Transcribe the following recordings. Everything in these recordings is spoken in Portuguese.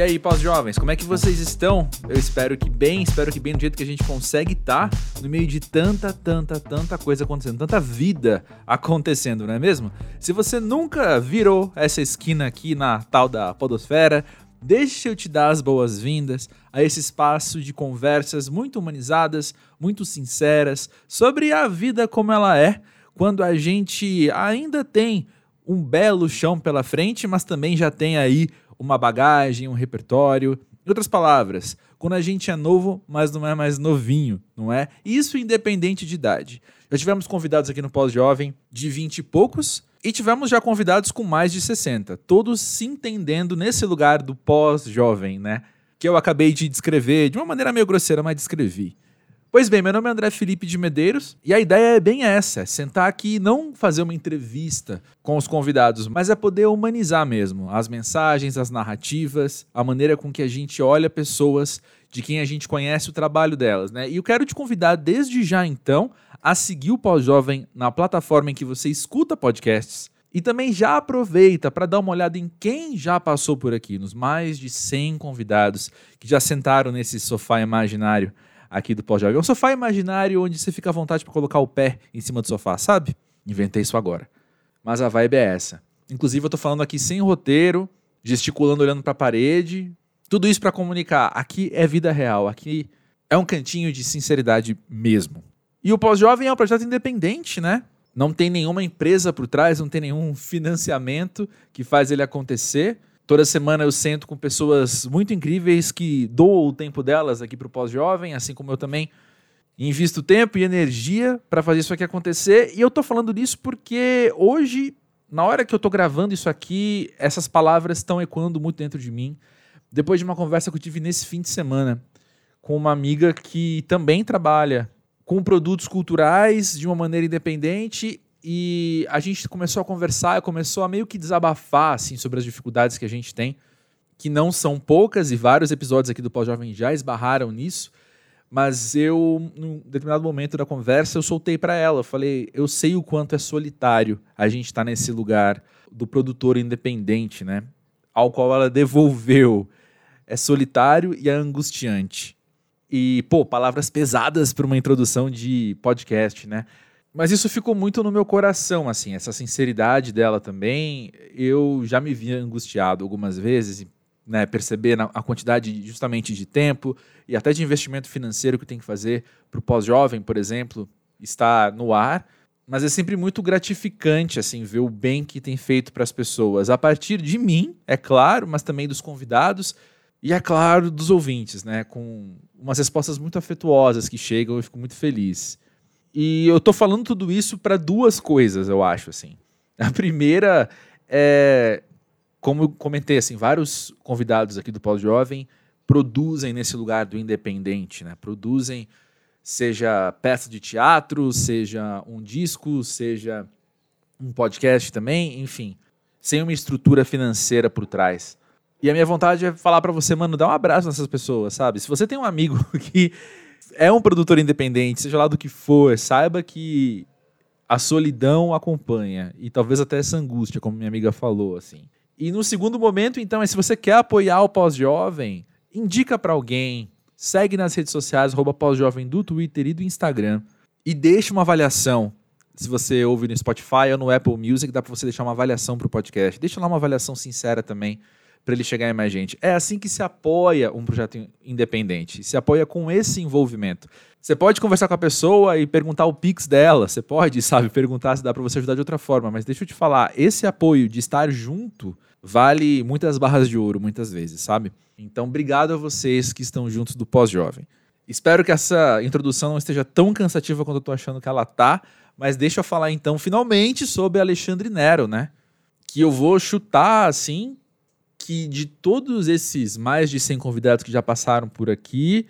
E aí, pós-jovens, como é que vocês estão? Eu espero que bem, espero que bem do jeito que a gente consegue estar tá, no meio de tanta, tanta, tanta coisa acontecendo, tanta vida acontecendo, não é mesmo? Se você nunca virou essa esquina aqui na tal da Podosfera, deixe eu te dar as boas-vindas a esse espaço de conversas muito humanizadas, muito sinceras, sobre a vida como ela é, quando a gente ainda tem um belo chão pela frente, mas também já tem aí uma bagagem, um repertório. Em outras palavras, quando a gente é novo, mas não é mais novinho, não é? Isso independente de idade. Já tivemos convidados aqui no Pós-Jovem de 20 e poucos e tivemos já convidados com mais de 60, todos se entendendo nesse lugar do pós-jovem, né? Que eu acabei de descrever de uma maneira meio grosseira, mas descrevi. Pois bem, meu nome é André Felipe de Medeiros e a ideia é bem essa: é sentar aqui e não fazer uma entrevista com os convidados, mas é poder humanizar mesmo as mensagens, as narrativas, a maneira com que a gente olha pessoas de quem a gente conhece o trabalho delas, né? E eu quero te convidar desde já então a seguir o Pós-Jovem na plataforma em que você escuta podcasts. E também já aproveita para dar uma olhada em quem já passou por aqui, nos mais de 100 convidados que já sentaram nesse sofá imaginário aqui do Pós-Jovem. É um sofá imaginário onde você fica à vontade para colocar o pé em cima do sofá, sabe? Inventei isso agora. Mas a vibe é essa. Inclusive, eu tô falando aqui sem roteiro, gesticulando, olhando para a parede. Tudo isso para comunicar. Aqui é vida real. Aqui é um cantinho de sinceridade mesmo. E o Pós-Jovem é um projeto independente, né? Não tem nenhuma empresa por trás, não tem nenhum financiamento que faz ele acontecer. Toda semana eu sento com pessoas muito incríveis que doam o tempo delas aqui para o pós-jovem, assim como eu também invisto tempo e energia para fazer isso aqui acontecer. E eu tô falando disso porque hoje, na hora que eu tô gravando isso aqui, essas palavras estão ecoando muito dentro de mim. Depois de uma conversa que eu tive nesse fim de semana com uma amiga que também trabalha com produtos culturais de uma maneira independente e a gente começou a conversar, começou a meio que desabafar assim sobre as dificuldades que a gente tem, que não são poucas e vários episódios aqui do Pós-Jovem já esbarraram nisso. Mas eu, num determinado momento da conversa, eu soltei para ela. Eu falei, eu sei o quanto é solitário a gente estar tá nesse lugar do produtor independente, né? Ao qual ela devolveu. É solitário e é angustiante. E, pô, palavras pesadas para uma introdução de podcast, né? Mas isso ficou muito no meu coração, assim, essa sinceridade dela também. Eu já me vi angustiado algumas vezes, né, perceber a quantidade justamente de tempo e até de investimento financeiro que tem que fazer para o pós-jovem, por exemplo, estar no ar. Mas é sempre muito gratificante, assim, ver o bem que tem feito para as pessoas, a partir de mim, é claro, mas também dos convidados e, é claro, dos ouvintes, né, com umas respostas muito afetuosas que chegam, eu fico muito feliz. E eu tô falando tudo isso para duas coisas, eu acho, assim. A primeira é, como eu comentei, assim, vários convidados aqui do Pós Jovem produzem nesse lugar do independente, né? Produzem seja peça de teatro, seja um disco, seja um podcast também, enfim, sem uma estrutura financeira por trás. E a minha vontade é falar para você, mano, dá um abraço nessas pessoas, sabe? Se você tem um amigo que é um produtor independente, seja lá do que for, saiba que a solidão acompanha e talvez até essa angústia, como minha amiga falou, assim. E no segundo momento, então, é se você quer apoiar o pós-jovem, indica para alguém, segue nas redes sociais, pós-jovem do Twitter e do Instagram e deixe uma avaliação. Se você ouve no Spotify ou no Apple Music, dá para você deixar uma avaliação para o podcast. Deixa lá uma avaliação sincera também para ele chegar em mais gente. É assim que se apoia um projeto independente, se apoia com esse envolvimento. Você pode conversar com a pessoa e perguntar o Pix dela, você pode, sabe, perguntar se dá para você ajudar de outra forma, mas deixa eu te falar, esse apoio de estar junto vale muitas barras de ouro, muitas vezes, sabe? Então, obrigado a vocês que estão juntos do Pós-Jovem. Espero que essa introdução não esteja tão cansativa quanto eu tô achando que ela tá, mas deixa eu falar então finalmente sobre Alexandre Nero, né? Que eu vou chutar assim que de todos esses mais de 100 convidados que já passaram por aqui,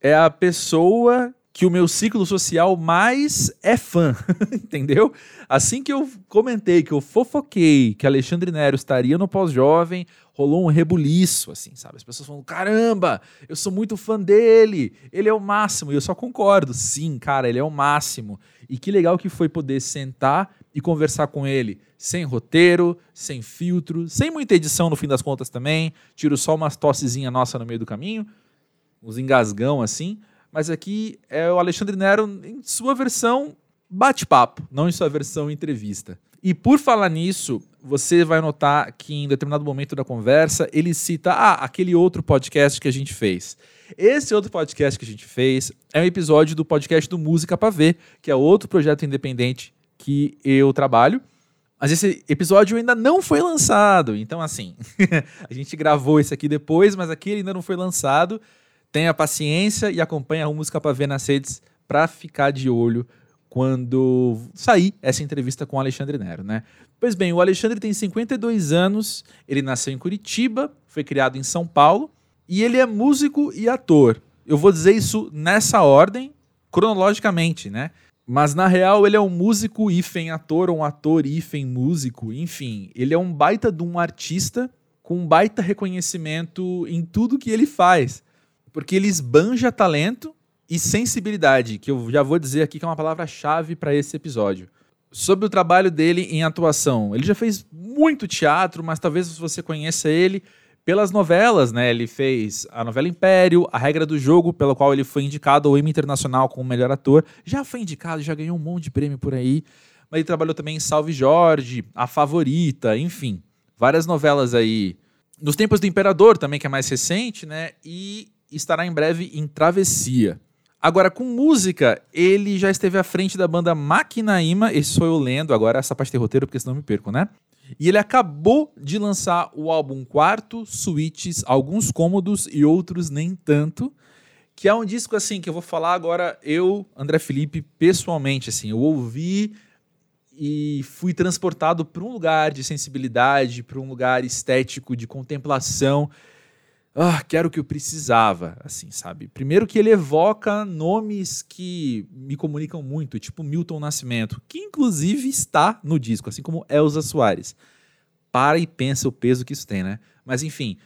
é a pessoa que o meu ciclo social mais é fã, entendeu? Assim que eu comentei, que eu fofoquei que Alexandre Nero estaria no pós-jovem, rolou um rebuliço, assim, sabe? As pessoas falam, caramba, eu sou muito fã dele, ele é o máximo. E eu só concordo, sim, cara, ele é o máximo. E que legal que foi poder sentar e conversar com ele, sem roteiro, sem filtro, sem muita edição no fim das contas também. Tiro só umas tossezinha nossa no meio do caminho, uns engasgão assim mas aqui é o Alexandre Nero em sua versão bate-papo, não em sua versão entrevista. E por falar nisso, você vai notar que em determinado momento da conversa ele cita ah, aquele outro podcast que a gente fez. Esse outro podcast que a gente fez é um episódio do podcast do Música para Ver, que é outro projeto independente que eu trabalho. Mas esse episódio ainda não foi lançado. Então, assim, a gente gravou esse aqui depois, mas aqui ainda não foi lançado. Tenha paciência e acompanhe a Música para Ver nas redes para ficar de olho quando sair essa entrevista com o Alexandre Nero, né? Pois bem, o Alexandre tem 52 anos, ele nasceu em Curitiba, foi criado em São Paulo e ele é músico e ator. Eu vou dizer isso nessa ordem, cronologicamente, né? Mas na real ele é um músico hífen ator, um ator hífen músico, enfim, ele é um baita de um artista com um baita reconhecimento em tudo que ele faz. Porque ele esbanja talento e sensibilidade, que eu já vou dizer aqui que é uma palavra-chave para esse episódio. Sobre o trabalho dele em atuação. Ele já fez muito teatro, mas talvez você conheça ele pelas novelas, né? Ele fez a novela Império, A Regra do Jogo, pela qual ele foi indicado ao Emmy Internacional como melhor ator. Já foi indicado, já ganhou um monte de prêmio por aí. Mas ele trabalhou também em Salve Jorge, A Favorita, enfim. Várias novelas aí. Nos Tempos do Imperador também, que é mais recente, né? E estará em breve em Travessia. Agora, com música, ele já esteve à frente da banda Maquinaíma, esse sou eu lendo, agora essa parte de roteiro, porque senão me perco, né? E ele acabou de lançar o álbum Quarto, Suítes, alguns cômodos e outros nem tanto, que é um disco assim que eu vou falar agora eu, André Felipe, pessoalmente assim, eu ouvi e fui transportado para um lugar de sensibilidade, para um lugar estético de contemplação ah, que era o que eu precisava, assim, sabe? Primeiro que ele evoca nomes que me comunicam muito, tipo Milton Nascimento, que inclusive está no disco, assim como Elza Soares. Para e pensa o peso que isso tem, né? Mas enfim,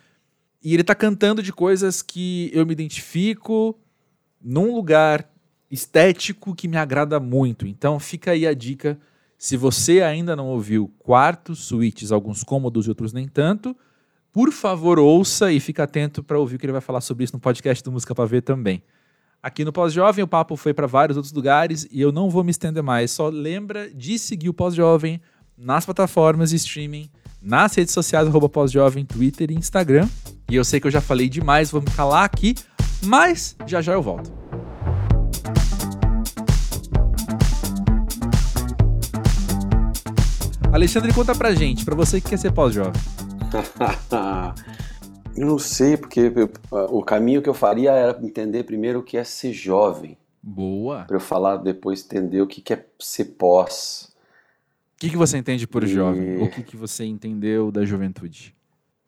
e ele tá cantando de coisas que eu me identifico num lugar estético que me agrada muito. Então fica aí a dica, se você ainda não ouviu Quartos, Suítes, alguns cômodos e outros nem tanto, por favor, ouça e fique atento para ouvir o que ele vai falar sobre isso no podcast do Música para Ver também. Aqui no Pós-Jovem, o papo foi para vários outros lugares e eu não vou me estender mais. Só lembra de seguir o Pós-Jovem nas plataformas de streaming, nas redes sociais, arroba Pós-Jovem, Twitter e Instagram. E eu sei que eu já falei demais, vou me calar aqui, mas já já eu volto. Alexandre, conta pra gente, pra você que quer ser pós-jovem. eu não sei, porque o caminho que eu faria era entender primeiro o que é ser jovem. Boa. Para eu falar depois entender o que é ser pós. O que, que você entende por e... jovem? O que, que você entendeu da juventude?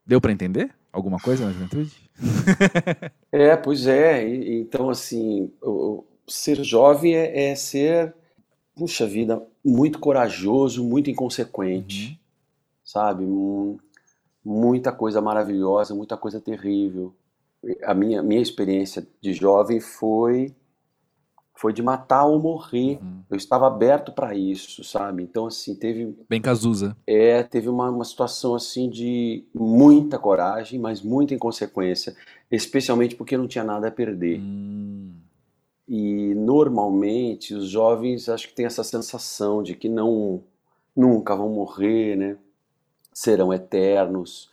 Deu para entender alguma coisa na juventude? é, pois é. Então, assim, ser jovem é, é, ser, puxa vida, muito corajoso, muito inconsequente, uhum. sabe? Muita coisa maravilhosa, muita coisa terrível. A minha, minha experiência de jovem foi foi de matar ou morrer. Uhum. Eu estava aberto para isso, sabe? Então assim teve bem Cazuza. É, teve uma, uma situação assim de muita coragem, mas muita inconsequência, especialmente porque não tinha nada a perder. Uhum. E normalmente os jovens acho que têm essa sensação de que não nunca vão morrer, né? Serão eternos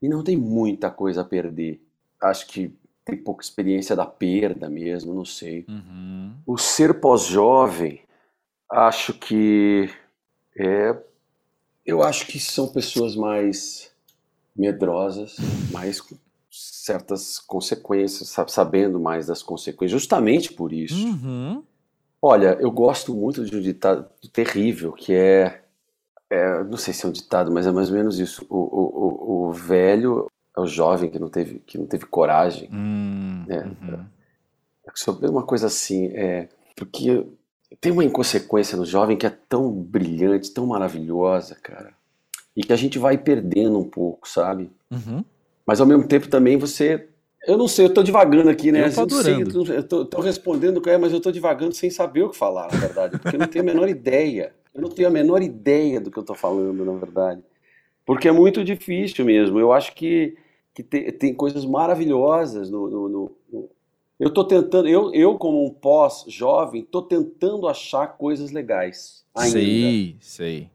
e não tem muita coisa a perder. Acho que tem pouca experiência da perda mesmo, não sei. Uhum. O ser pós-jovem, acho que é. Eu acho que são pessoas mais medrosas, mais com certas consequências, sabendo mais das consequências, justamente por isso. Uhum. Olha, eu gosto muito de um ditado terrível que é é, não sei se é um ditado, mas é mais ou menos isso. O, o, o, o velho é o jovem que não teve, que não teve coragem. Hum, né? uhum. Sobre uma coisa assim, é, porque tem uma inconsequência no jovem que é tão brilhante, tão maravilhosa, cara, e que a gente vai perdendo um pouco, sabe? Uhum. Mas ao mesmo tempo também você. Eu não sei, eu tô divagando aqui, né? Eu tô adorando. Eu, tô, tô respondendo, mas eu tô divagando sem saber o que falar, na verdade, porque eu não tenho a menor ideia. Eu não tenho a menor ideia do que eu tô falando, na verdade. Porque é muito difícil mesmo. Eu acho que, que tem, tem coisas maravilhosas no, no, no, no eu estou tentando, eu, eu como um pós-jovem, estou tentando achar coisas legais. Ainda. Sei, sei.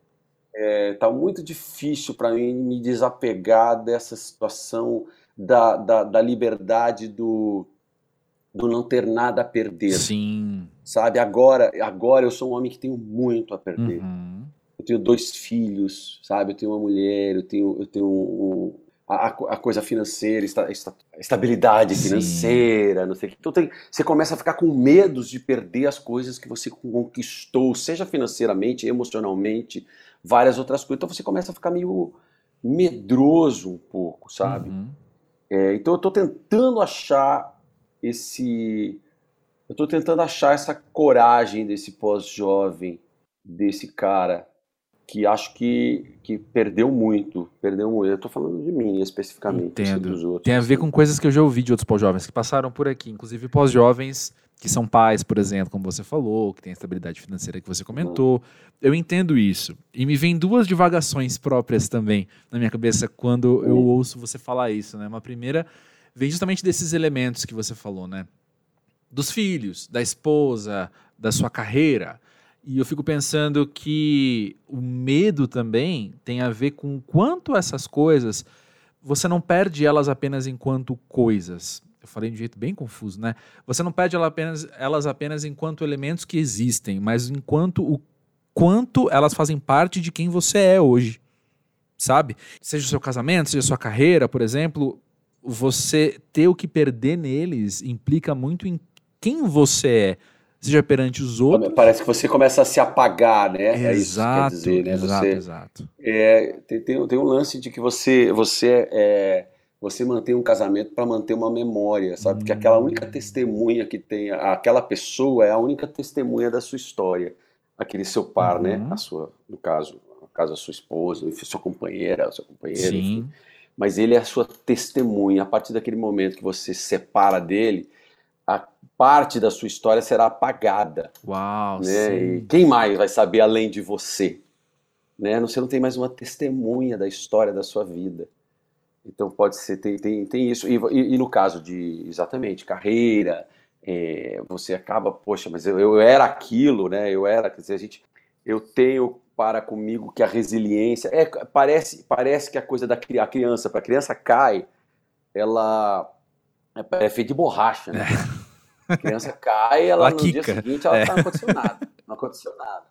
É, tá muito difícil para mim me desapegar dessa situação da, da, da, liberdade do, do não ter nada a perder. Sim. Sabe, agora, agora eu sou um homem que tenho muito a perder. Uhum. Eu tenho dois filhos, sabe? Eu tenho uma mulher, eu tenho, eu tenho um, a, a, coisa financeira, esta, esta, estabilidade financeira, Sim. não sei o que. Então tem, você começa a ficar com medo de perder as coisas que você conquistou, seja financeiramente, emocionalmente, várias outras coisas. Então você começa a ficar meio medroso um pouco, sabe? Uhum. É, então eu estou tentando achar esse. Eu estou tentando achar essa coragem desse pós-jovem, desse cara que acho que, que perdeu muito, perdeu muito. Eu estou falando de mim especificamente, Entendo. dos outros. Tem a ver assim. com coisas que eu já ouvi de outros pós-jovens que passaram por aqui, inclusive pós-jovens que são pais, por exemplo, como você falou, que tem a estabilidade financeira que você comentou. Eu entendo isso. E me vem duas divagações próprias também na minha cabeça quando eu ouço você falar isso, né? Uma primeira vem justamente desses elementos que você falou, né? Dos filhos, da esposa, da sua carreira. E eu fico pensando que o medo também tem a ver com quanto essas coisas você não perde elas apenas enquanto coisas. Eu falei de um jeito bem confuso, né? Você não perde elas apenas, elas apenas enquanto elementos que existem, mas enquanto o quanto elas fazem parte de quem você é hoje. Sabe? Seja o seu casamento, seja a sua carreira, por exemplo, você ter o que perder neles implica muito em quem você é seja perante os outros. Parece que você começa a se apagar, né? Exato, é isso que quer dizer, né? Exato, você, exato. É, tem, tem, tem um lance de que você, você, é, você mantém um casamento para manter uma memória, sabe? Porque aquela única hum. testemunha que tem, aquela pessoa é a única testemunha da sua história. Aquele seu par, né? uhum. né? A sua, no caso, no caso, a sua esposa, sua companheira, seu companheiro. Sim. Enfim. Mas ele é a sua testemunha. A partir daquele momento que você se separa dele, parte da sua história será apagada. Uau! Né? E quem mais vai saber além de você? Né? Você não tem mais uma testemunha da história da sua vida. Então pode ser, tem, tem, tem isso. E, e, e no caso de, exatamente, carreira, é, você acaba, poxa, mas eu, eu era aquilo, né? Eu era, quer dizer, a gente, eu tenho para comigo que a resiliência, é, parece, parece que a coisa da a criança, para a criança cai, ela é, é feita de borracha, né? É. A criança cai, ela, ela no quica. dia seguinte ela é. tá, não aconteceu nada. Não aconteceu nada.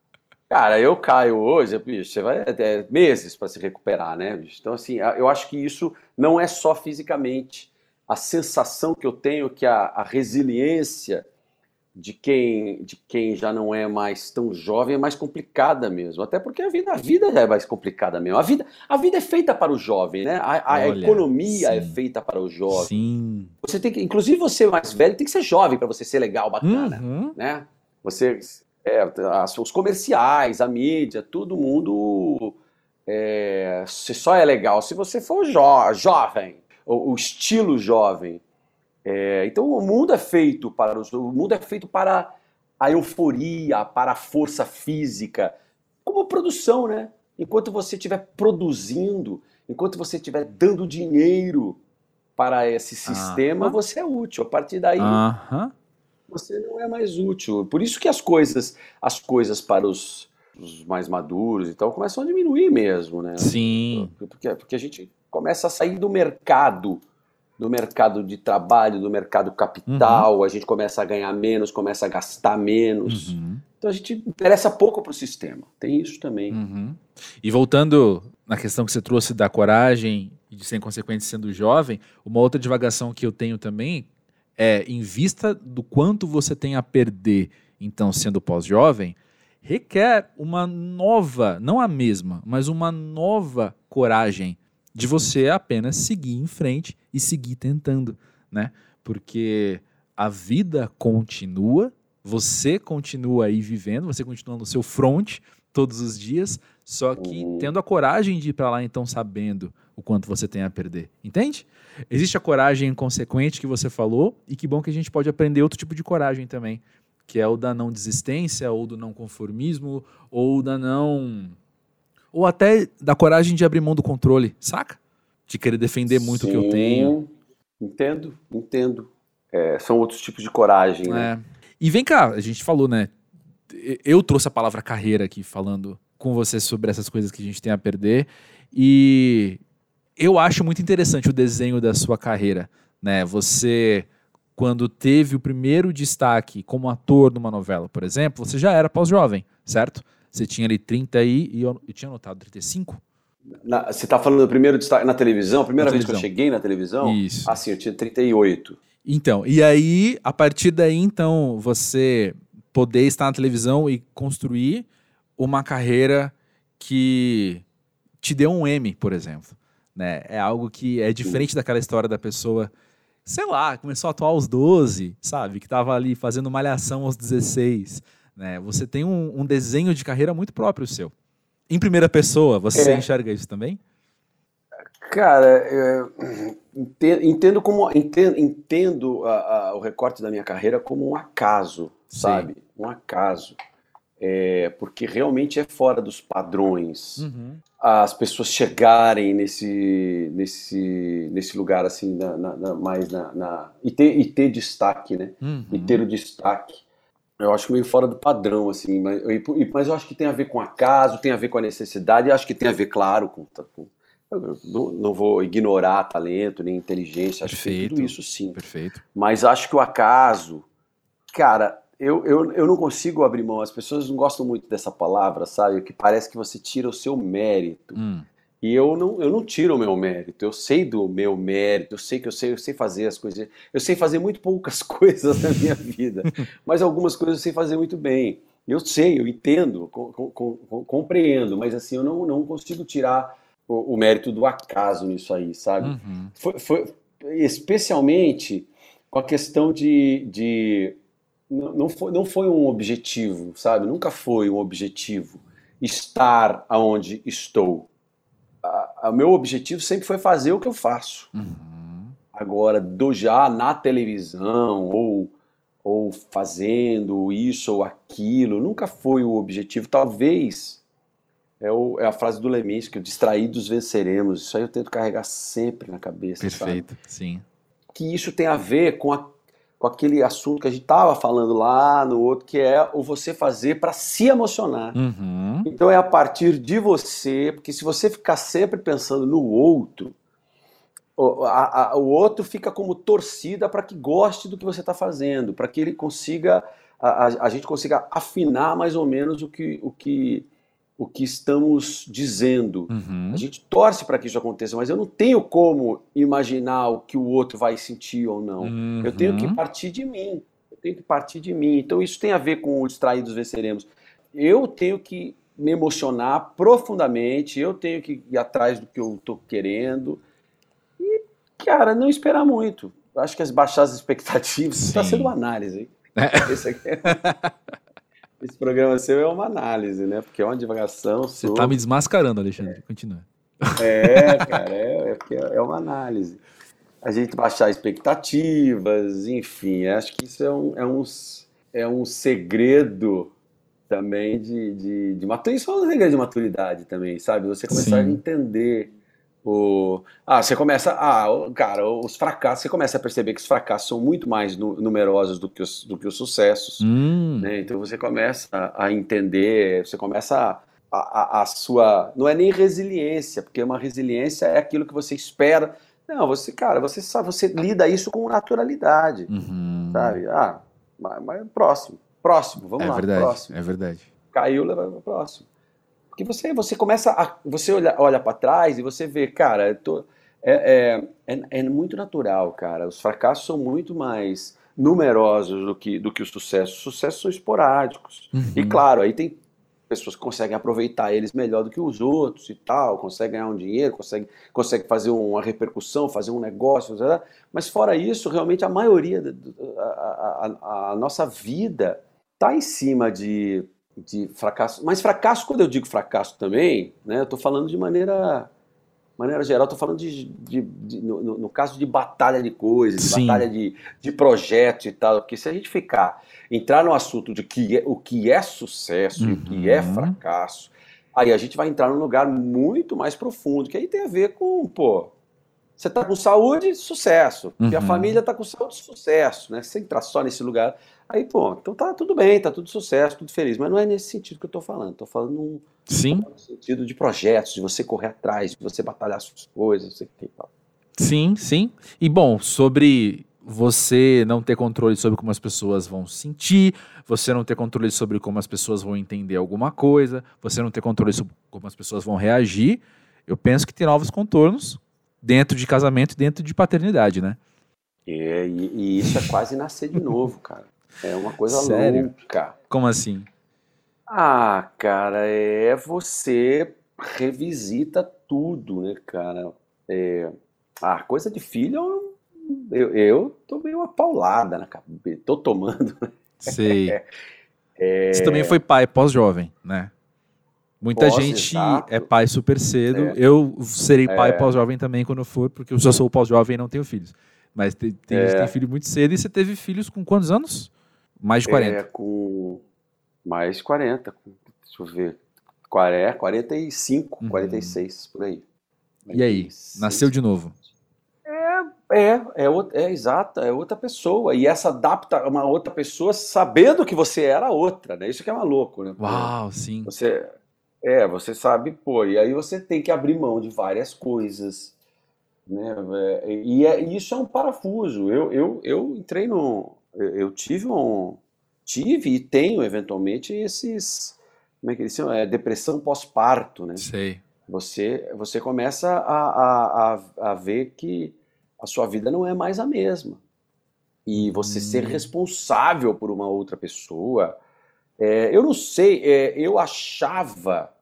Cara, eu caio hoje, bicho, você vai é, meses para se recuperar, né, bicho? Então, assim, eu acho que isso não é só fisicamente. A sensação que eu tenho que a, a resiliência de quem, de quem já não é mais tão jovem é mais complicada mesmo. Até porque a vida, a vida é mais complicada mesmo. A vida, a vida é feita para o jovem, né? A, a Olha, economia é sim. é feita para o jovem. Sim. Você tem que, inclusive você mais velho tem que ser jovem para você ser legal, bacana, uhum. né? Você, é, os comerciais, a mídia, todo mundo é, você só é legal se você for jo jovem, o, o estilo jovem. É, então o mundo é feito para os, o mundo é feito para a euforia, para a força física, como produção, né? Enquanto você estiver produzindo, enquanto você estiver dando dinheiro para esse sistema, você é útil. A partir daí, você não é mais útil. Por isso que as coisas, as coisas para os, os mais maduros e tal começam a diminuir mesmo, né? Sim. Porque, porque a gente começa a sair do mercado do mercado de trabalho, do mercado capital, uhum. a gente começa a ganhar menos, começa a gastar menos. Uhum. Então a gente interessa pouco para o sistema. Tem isso também. Uhum. E voltando na questão que você trouxe da coragem e de ser inconsequente sendo jovem, uma outra divagação que eu tenho também é, em vista do quanto você tem a perder, então, sendo pós-jovem, requer uma nova, não a mesma, mas uma nova coragem de você apenas seguir em frente e seguir tentando, né? Porque a vida continua, você continua aí vivendo, você continua no seu front todos os dias, só que uhum. tendo a coragem de ir para lá então sabendo o quanto você tem a perder. Entende? Existe a coragem consequente que você falou e que bom que a gente pode aprender outro tipo de coragem também, que é o da não desistência ou do não conformismo ou da não ou até da coragem de abrir mão do controle, saca? De querer defender muito Sim, o que eu tenho. Entendo, entendo. É, são outros tipos de coragem, né? É. E vem cá, a gente falou, né? Eu trouxe a palavra carreira aqui falando com você sobre essas coisas que a gente tem a perder. E eu acho muito interessante o desenho da sua carreira, né? Você quando teve o primeiro destaque como ator numa novela, por exemplo, você já era pós-jovem, certo? Você tinha ali 30 aí e eu, eu tinha anotado 35. Na, você está falando do primeiro destaque na televisão? A primeira na vez televisão. que eu cheguei na televisão? Isso. Ah, sim, eu tinha 38. Então, e aí, a partir daí, então, você poder estar na televisão e construir uma carreira que te deu um M, por exemplo. Né? É algo que é diferente daquela história da pessoa, sei lá, começou a atuar aos 12, sabe? Que estava ali fazendo malhação aos 16. Né? Você tem um, um, desenho de carreira muito próprio seu. Em primeira pessoa, você é. enxerga isso também? Cara, entendo como entendo, entendo a, a, o recorte da minha carreira como um acaso, Sim. sabe? Um acaso é, porque realmente é fora dos padrões uhum. as pessoas chegarem nesse, nesse, nesse lugar assim, na, na, na mais na, na, e, ter, e ter destaque, né? Uhum. E ter o destaque. Eu acho meio fora do padrão, assim, mas, mas eu acho que tem a ver com acaso, tem a ver com a necessidade, e acho que tem a ver, claro, com, com não, não, vou ignorar talento nem inteligência, acho Perfeito. que tudo isso sim. Perfeito. Mas acho que o acaso, cara, eu, eu, eu não consigo abrir mão. As pessoas não gostam muito dessa palavra, sabe? Que parece que você tira o seu mérito. Hum. E eu não, eu não tiro o meu mérito. Eu sei do meu mérito. Eu sei que eu sei, eu sei fazer as coisas. Eu sei fazer muito poucas coisas na minha vida, mas algumas coisas eu sei fazer muito bem. Eu sei, eu entendo, com, com, com, compreendo, mas assim eu não, não consigo tirar o, o mérito do acaso nisso aí, sabe? Uhum. Foi, foi, especialmente com a questão de, de não, foi, não foi um objetivo, sabe? Nunca foi um objetivo estar aonde estou. O meu objetivo sempre foi fazer o que eu faço. Uhum. Agora, do já na televisão ou, ou fazendo isso ou aquilo, nunca foi o objetivo. Talvez é, o, é a frase do Leminski, distraídos venceremos. Isso aí eu tento carregar sempre na cabeça. Perfeito, sabe? sim. Que isso tem a ver com a com aquele assunto que a gente estava falando lá no outro, que é o você fazer para se emocionar. Uhum. Então é a partir de você, porque se você ficar sempre pensando no outro, o, a, a, o outro fica como torcida para que goste do que você está fazendo, para que ele consiga, a, a, gente consiga afinar mais ou menos o que, o que o que estamos dizendo. Uhum. A gente torce para que isso aconteça, mas eu não tenho como imaginar o que o outro vai sentir ou não. Uhum. Eu tenho que uhum. partir de mim. Eu tenho que partir de mim. Então isso tem a ver com o distraídos venceremos. Eu tenho que me emocionar profundamente, eu tenho que ir atrás do que eu estou querendo. E, cara, não esperar muito. Acho que as baixar as expectativas está sendo uma análise. É. Esse aqui é... Esse programa seu é uma análise, né? Porque é uma divagação. Você sobre... tá me desmascarando, Alexandre. Continua. É, cara, é, é, porque é uma análise. A gente baixar expectativas, enfim, acho que isso é um, é um, é um segredo também de, de, de maturidade. Isso é um segredo de maturidade também, sabe? Você começar Sim. a entender o, ah, você começa. Ah, cara, os fracassos, você começa a perceber que os fracassos são muito mais numerosos do que os, do que os sucessos. Hum. Né? Então você começa a, a entender, você começa a, a, a, sua. Não é nem resiliência, porque uma resiliência é aquilo que você espera. Não, você, cara, você sabe, você lida isso com naturalidade. Uhum. Sabe? Ah, mas, mas, próximo, próximo, vamos é lá. Verdade, próximo. É verdade. Caiu, leva para o próximo. Porque você, você começa a. Você olha, olha para trás e você vê, cara, tô, é, é, é, é, muito natural, cara. Os fracassos são muito mais numerosos do que, do que os sucessos. Os sucessos são esporádicos. Uhum. E claro, aí tem pessoas que conseguem aproveitar eles melhor do que os outros e tal, conseguem ganhar um dinheiro, conseguem, conseguem fazer uma repercussão, fazer um negócio, mas fora isso, realmente a maioria, a, a, a nossa vida está em cima de, de fracasso. Mas fracasso, quando eu digo fracasso também, né, eu estou falando de maneira maneira geral, estou falando de, de, de no, no, caso de batalha de coisas, de batalha de, de projetos e tal, porque se a gente ficar entrar no assunto de que é, o que é sucesso uhum. e o que é uhum. fracasso, aí a gente vai entrar num lugar muito mais profundo, que aí tem a ver com, pô, você está com saúde, sucesso. Uhum. E a família está com saúde, sucesso, né? Se entrar só nesse lugar, aí, pô, então tá tudo bem, tá tudo sucesso, tudo feliz. Mas não é nesse sentido que eu estou falando. Estou falando num, Sim. no sentido de projetos, de você correr atrás, de você batalhar suas coisas, sei que tal. Sim, sim. E bom, sobre você não ter controle sobre como as pessoas vão sentir, você não ter controle sobre como as pessoas vão entender alguma coisa, você não ter controle sobre como as pessoas vão reagir, eu penso que tem novos contornos dentro de casamento e dentro de paternidade, né? É, e, e isso é quase nascer de novo, cara. É uma coisa Sério? louca. Como assim? Ah, cara, é você revisita tudo, né, cara? É, a coisa de filho eu, eu tomei uma paulada na cabeça, tô tomando. Sei. é... Você também foi pai pós-jovem, né? Muita Pós, gente exato. é pai super cedo. É. Eu serei pai é. pós-jovem também quando for, porque eu só sou pós-jovem e não tenho filhos. Mas tem, tem é. tem filho muito cedo. E você teve filhos com quantos anos? Mais de 40? É, com mais 40. Deixa eu ver. 40, 45, uhum. 46, por aí. E aí? Nasceu de novo? É, é, é exata, é outra pessoa. E essa adapta uma outra pessoa sabendo que você era outra, né? Isso que é maluco, né? Uau, sim. Você, é, você sabe, pô, e aí você tem que abrir mão de várias coisas, né? É, e, é, e isso é um parafuso. Eu, eu, eu entrei no. Eu tive um. Tive e tenho, eventualmente, esses. Como é que eles chamam? É, depressão pós-parto, né? Sei. Você, você começa a, a, a, a ver que a sua vida não é mais a mesma. E você hum. ser responsável por uma outra pessoa. É, eu não sei, é, eu achava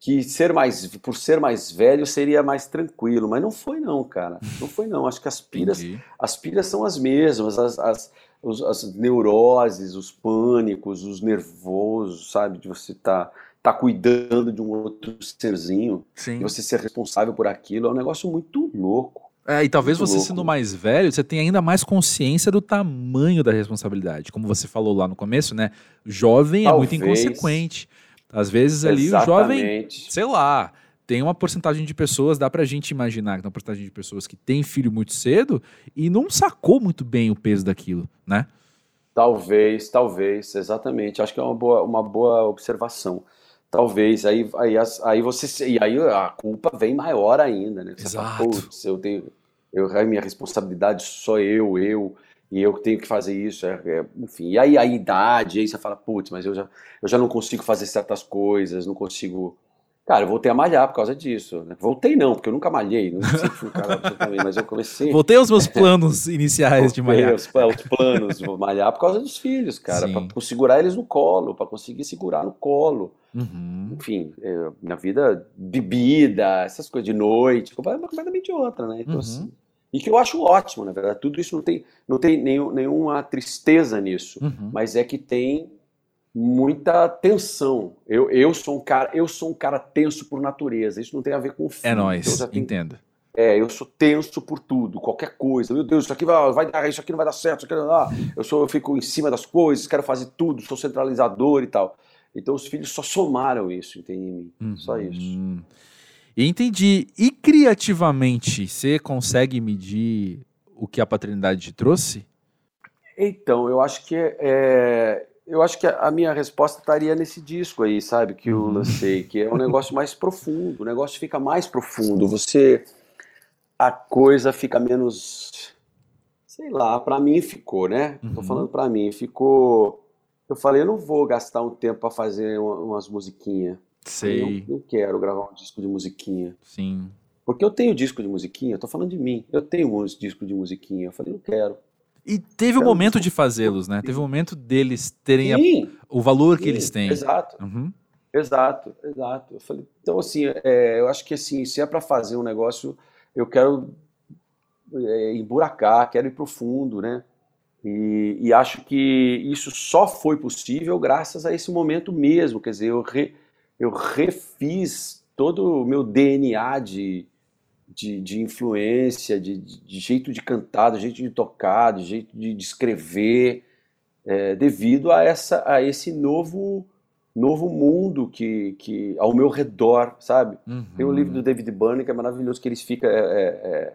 que ser mais, por ser mais velho seria mais tranquilo, mas não foi não, cara. Não foi não. Acho que as piras, as piras são as mesmas, as, as, os, as neuroses, os pânicos, os nervosos, sabe? De você estar tá, tá cuidando de um outro serzinho, Sim. você ser responsável por aquilo, é um negócio muito louco. É, e talvez Muito você louco. sendo mais velho, você tenha ainda mais consciência do tamanho da responsabilidade. Como você falou lá no começo, né? Jovem talvez. é muito inconsequente. Às vezes ali Exatamente. o jovem, sei lá, tem uma porcentagem de pessoas, dá pra gente imaginar que tem uma porcentagem de pessoas que tem filho muito cedo e não sacou muito bem o peso daquilo, né? Talvez, talvez, exatamente. Acho que é uma boa, uma boa observação. Talvez, aí, aí, aí você. E aí a culpa vem maior ainda, né? Você Exato. Fala, eu tenho. Eu, a minha responsabilidade sou eu, eu, e eu tenho que fazer isso. É, é, enfim, e aí a idade, aí você fala, putz, mas eu já, eu já não consigo fazer certas coisas, não consigo Cara, eu voltei a malhar por causa disso. Né? Voltei não, porque eu nunca malhei, não sei se cara também, mas eu comecei. Voltei aos meus planos iniciais de malhar. Os, os planos, vou malhar por causa dos filhos, cara, para segurar eles no colo, para conseguir segurar no colo. Uhum. Enfim, eu, na vida, bebida, essas coisas de noite, completamente outra, né? Então, uhum. assim, e que eu acho ótimo, na verdade. Tudo isso não tem, não tem nenhum, nenhuma tristeza nisso, uhum. mas é que tem muita tensão. Eu, eu sou um cara, eu sou um cara tenso por natureza. Isso não tem a ver com o É nós, tenho, entendo. É, eu sou tenso por tudo, qualquer coisa. Meu Deus, isso aqui vai, vai dar, isso aqui não vai dar certo, isso aqui não vai dar. Eu sou, eu fico em cima das coisas, quero fazer tudo, sou centralizador e tal. Então os filhos só somaram isso, entende em mim. Uhum. Só isso. Entendi. E criativamente, você consegue medir o que a paternidade te trouxe? Então, eu acho que é, eu acho que a minha resposta estaria nesse disco aí, sabe, que eu uhum. lancei, que é um negócio mais profundo, o negócio fica mais profundo, você a coisa fica menos sei lá, para mim ficou, né? Uhum. Tô falando para mim, ficou eu falei, eu não vou gastar um tempo para fazer umas musiquinhas. Sei. Eu não, não quero gravar um disco de musiquinha. Sim. Porque eu tenho disco de musiquinha, eu tô falando de mim. Eu tenho um disco de musiquinha. Eu falei, não quero. E teve o um momento de fazê-los, né? Teve o um momento deles terem a, o valor que sim, eles têm. Exato. Uhum. Exato, exato. Eu falei, então assim, é, eu acho que assim, se é para fazer um negócio, eu quero é, emburacar, quero ir profundo, né? E, e, acho que isso só foi possível graças a esse momento mesmo. Quer dizer, eu, re, eu refiz todo o meu DNA de, de, de influência, de, de, jeito de cantar, de jeito de tocar, de jeito de, de escrever, é, devido a, essa, a esse novo novo mundo que, que ao meu redor, sabe? Uhum. Tem um livro do David Byrne que é maravilhoso, que ele fica, é, é,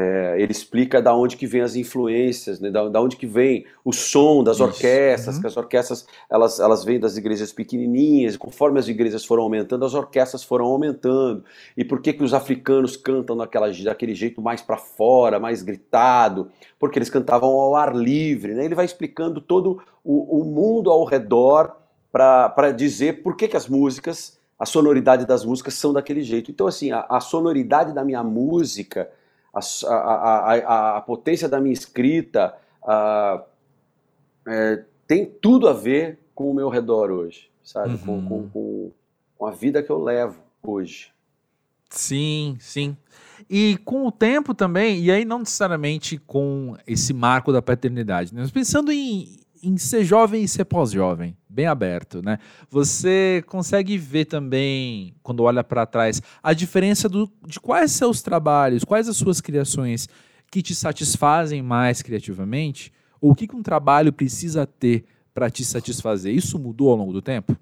é, ele explica da onde que vem as influências, né? da, da onde que vem o som das Isso. orquestras, uhum. que as orquestras elas, elas vêm das igrejas pequenininhas, e conforme as igrejas foram aumentando, as orquestras foram aumentando, e por que que os africanos cantam naquela, daquele jeito mais para fora, mais gritado, porque eles cantavam ao ar livre, né? ele vai explicando todo o, o mundo ao redor, para dizer por que, que as músicas, a sonoridade das músicas são daquele jeito. Então, assim, a, a sonoridade da minha música, a, a, a, a potência da minha escrita, é, tem tudo a ver com o meu redor hoje, sabe? Uhum. Com, com, com, com a vida que eu levo hoje. Sim, sim. E com o tempo também, e aí não necessariamente com esse marco da paternidade, né? mas pensando em, em ser jovem e ser pós-jovem, bem aberto, né? Você consegue ver também, quando olha para trás, a diferença do, de quais seus trabalhos, quais as suas criações que te satisfazem mais criativamente, ou o que, que um trabalho precisa ter para te satisfazer? Isso mudou ao longo do tempo?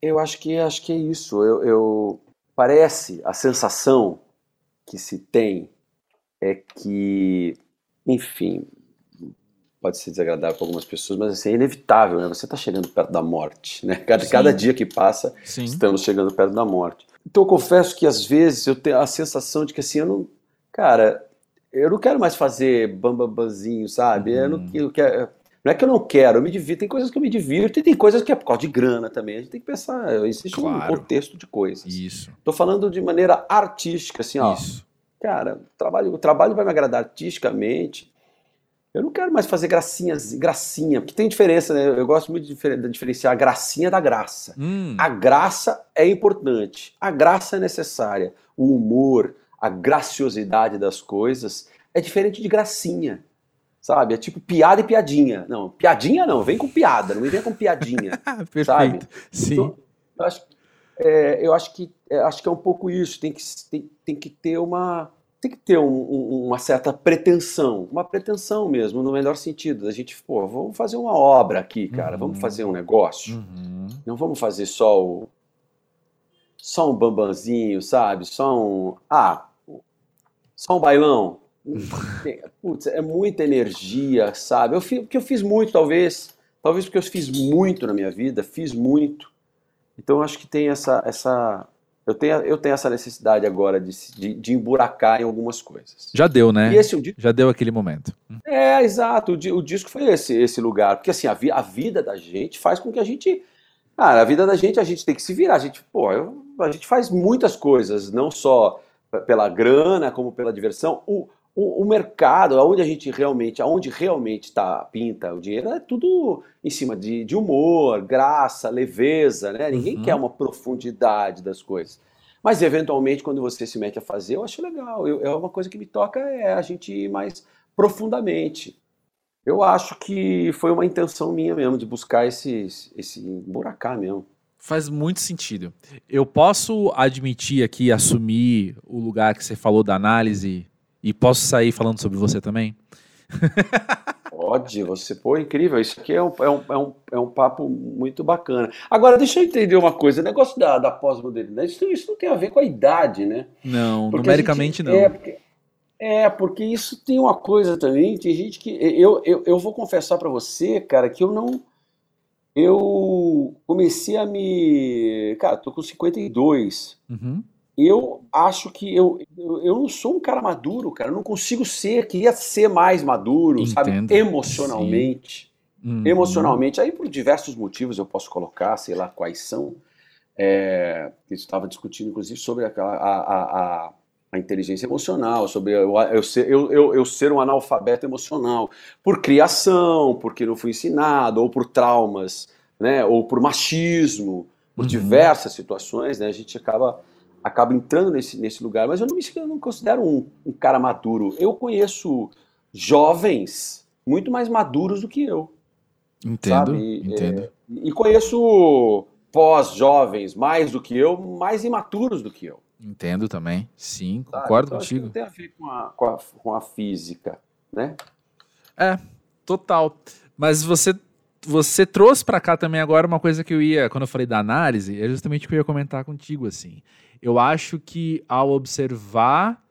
Eu acho que acho que é isso. Eu, eu parece a sensação que se tem é que, enfim, pode ser desagradável para algumas pessoas, mas assim, é inevitável, né? Você está chegando perto da morte, né? Cada, cada dia que passa, Sim. estamos chegando perto da morte. Então eu confesso que às vezes eu tenho a sensação de que assim, eu não. Cara, eu não quero mais fazer bambambanzinho, sabe? Eu, não, uhum. eu quero, não é que eu não quero, eu me divirto. Tem coisas que eu me divirto e tem coisas que é por causa de grana também. A gente tem que pensar, existe claro. um contexto de coisas. Isso. Estou falando de maneira artística, assim, ó. Isso. Cara, o trabalho, o trabalho vai me agradar artisticamente eu não quero mais fazer gracinhas, gracinha, porque tem diferença, né? Eu gosto muito de diferenciar a gracinha da graça. Hum. A graça é importante, a graça é necessária. O humor, a graciosidade das coisas é diferente de gracinha, sabe? É tipo piada e piadinha. Não, piadinha não, vem com piada, não vem com piadinha. Perfeito. Sabe? Sim. Então, eu acho, é, eu acho que é, acho que é um pouco isso. Tem que, tem, tem que ter uma tem que ter um, um, uma certa pretensão, uma pretensão mesmo, no melhor sentido. A gente, pô, vamos fazer uma obra aqui, cara, uhum. vamos fazer um negócio. Uhum. Não vamos fazer só o. Só um bambanzinho, sabe? Só um. Ah, só um bailão. Putz, é muita energia, sabe? Eu fiz, porque eu fiz muito, talvez. Talvez porque eu fiz muito na minha vida, fiz muito. Então acho que tem essa, essa, eu tenho, eu tenho essa necessidade agora de, de, de emburacar em algumas coisas. Já deu, né? Esse, o, Já deu aquele momento. É, exato. O, o disco foi esse, esse lugar. Porque assim, a, vi, a vida da gente faz com que a gente. Cara, a vida da gente, a gente tem que se virar. A gente, pô, eu, a gente faz muitas coisas, não só pela grana, como pela diversão. O, o, o, mercado, aonde a gente realmente, aonde realmente está pinta o dinheiro, é tudo em cima de, de humor, graça, leveza, né? Ninguém uhum. quer uma profundidade das coisas. Mas eventualmente, quando você se mete a fazer, eu acho legal. Eu, é uma coisa que me toca é a gente ir mais profundamente. Eu acho que foi uma intenção minha mesmo de buscar esse, esse buracar mesmo. Faz muito sentido. Eu posso admitir aqui, assumir o lugar que você falou da análise e posso sair falando sobre você também? Pode, você, pô, incrível. Isso aqui é um, é um, é um, é um papo muito bacana. Agora, deixa eu entender uma coisa: o negócio da, da pós-modernidade, isso, isso, não tem a ver com a idade, né? Não, porque numericamente gente, não. É porque, é, porque isso tem uma coisa também. Tem gente que. Eu, eu, eu vou confessar para você, cara, que eu não. Eu comecei a me. Cara, tô com 52. Uhum eu acho que eu, eu, não sou um cara maduro, cara. Eu não consigo ser, queria ser mais maduro, Entendo. sabe? Emocionalmente. Uhum. Emocionalmente. Aí, por diversos motivos, eu posso colocar, sei lá quais são. É, estava discutindo, inclusive, sobre a, a, a, a inteligência emocional, sobre eu, eu, ser, eu, eu, eu ser um analfabeto emocional. Por criação, porque não fui ensinado, ou por traumas, né? ou por machismo por uhum. diversas situações, né, a gente acaba, acaba entrando nesse, nesse lugar. Mas eu não me eu não considero um, um cara maduro. Eu conheço jovens muito mais maduros do que eu. Entendo, sabe? entendo. É, e conheço pós-jovens mais do que eu, mais imaturos do que eu. Entendo também, sim, concordo então, contigo. Não tem a ver com a, com a, com a física, né? É, total. Mas você você trouxe para cá também agora uma coisa que eu ia, quando eu falei da análise, é justamente o que eu ia comentar contigo, assim. Eu acho que ao observar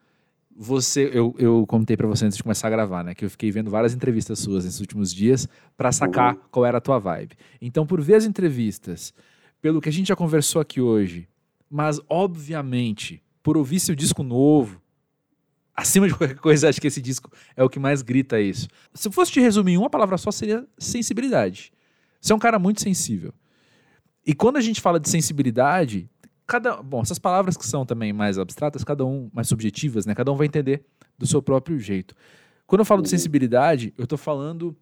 você, eu, eu contei para você antes de começar a gravar, né, que eu fiquei vendo várias entrevistas suas nesses últimos dias para sacar uhum. qual era a tua vibe. Então, por ver as entrevistas, pelo que a gente já conversou aqui hoje, mas obviamente, por ouvir seu disco novo, acima de qualquer coisa, acho que esse disco é o que mais grita isso. Se eu fosse te resumir em uma palavra só, seria sensibilidade. Você é um cara muito sensível. E quando a gente fala de sensibilidade, cada, bom, essas palavras que são também mais abstratas, cada um mais subjetivas, né? Cada um vai entender do seu próprio jeito. Quando eu falo de sensibilidade, eu estou falando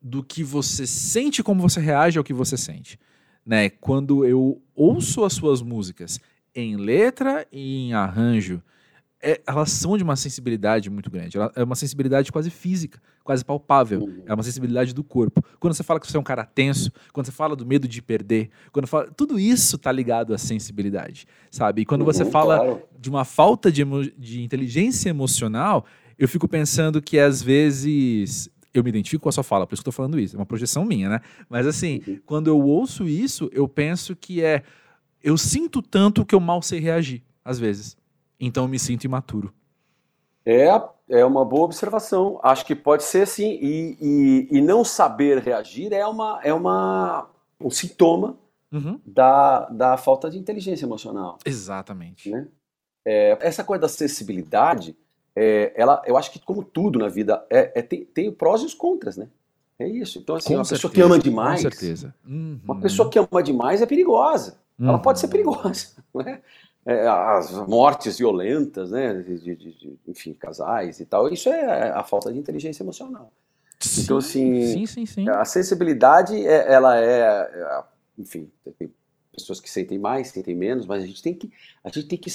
do que você sente, como você reage ao que você sente, né? Quando eu ouço as suas músicas em letra e em arranjo, é, elas são de uma sensibilidade muito grande. Ela é uma sensibilidade quase física, quase palpável. Uhum. É uma sensibilidade do corpo. Quando você fala que você é um cara tenso, quando você fala do medo de perder, quando fala, tudo isso tá ligado à sensibilidade, sabe? E quando você uhum, fala claro. de uma falta de, de inteligência emocional, eu fico pensando que às vezes eu me identifico com a sua fala, por isso que eu tô falando isso. É uma projeção minha, né? Mas assim, uhum. quando eu ouço isso, eu penso que é. Eu sinto tanto que eu mal sei reagir, às vezes então eu me sinto imaturo. É, é uma boa observação. Acho que pode ser assim. E, e, e não saber reagir é, uma, é uma, um sintoma uhum. da, da falta de inteligência emocional. Exatamente. Né? É, essa coisa da sensibilidade, é, ela, eu acho que, como tudo na vida, é, é tem, tem prós e os contras, né? É isso. Então, assim, com uma certeza, pessoa que ama demais. Com certeza. Uhum. Uma pessoa que ama demais é perigosa. Uhum. Ela pode ser perigosa. Né? é, as mortes violentas, né, de, de, de, enfim, casais e tal, isso é a falta de inteligência emocional. Sim, então, assim, sim, sim, sim. a sensibilidade, é, ela é, é, enfim, tem pessoas que sentem mais, sentem menos, mas a gente tem que, a gente tem que,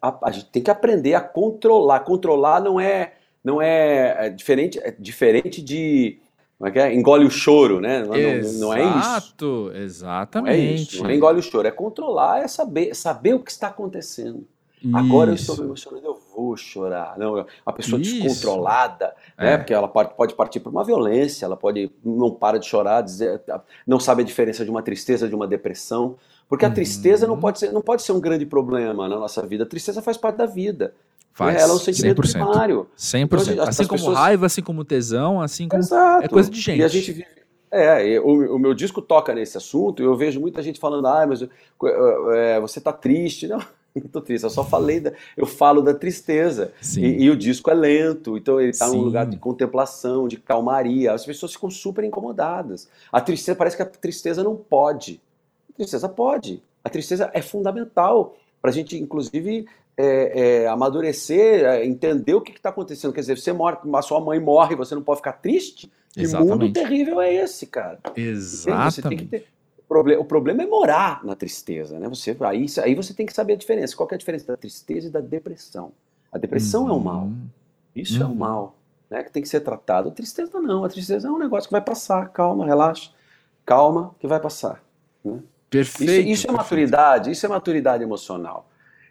a, a gente tem que aprender a controlar. Controlar não é, não é, é diferente, é diferente de como é que é? Engole o choro, né? Não, Exato, não, é isso. Exatamente. Não é isso. Não é engole o choro, é controlar, é saber, saber o que está acontecendo. Isso. Agora eu estou me emocionando, eu vou chorar. Não, a pessoa isso. descontrolada, né? Porque ela pode, pode partir por uma violência, ela pode não para de chorar, dizer, não sabe a diferença de uma tristeza de uma depressão. Porque a tristeza não uhum. pode, ser, não pode ser um grande problema na nossa vida. A tristeza faz parte da vida. Faz. Ela é um sentimento 100%. primário. 100%. Então, assim como pessoas... raiva, assim como tesão, assim como. Exato. É coisa de gente. E a gente vive. É, o, o, meu disco toca nesse assunto, e eu vejo muita gente falando, ah, mas é, você tá triste. Não, não tô triste, eu só falei, da, eu falo da tristeza. E, e, o disco é lento, então ele tá Sim. num lugar de contemplação, de calmaria. As pessoas ficam super incomodadas. A tristeza, parece que a tristeza não pode. Tristeza pode. A tristeza é fundamental para a gente, inclusive, é, é, amadurecer, é, entender o que está acontecendo. Quer dizer, você morre, a sua mãe morre, você não pode ficar triste? Exatamente. Que mundo terrível é esse, cara? Exatamente. Ter... O, problema, o problema é morar na tristeza, né? Você, aí, aí você tem que saber a diferença. Qual é a diferença da tristeza e da depressão? A depressão uhum. é um mal. Isso uhum. é um mal, né? Que tem que ser tratado. A tristeza não. A tristeza é um negócio que vai passar. Calma, relaxa. Calma, que vai passar. Né? Perfeito. Isso, isso é maturidade. Isso é maturidade emocional.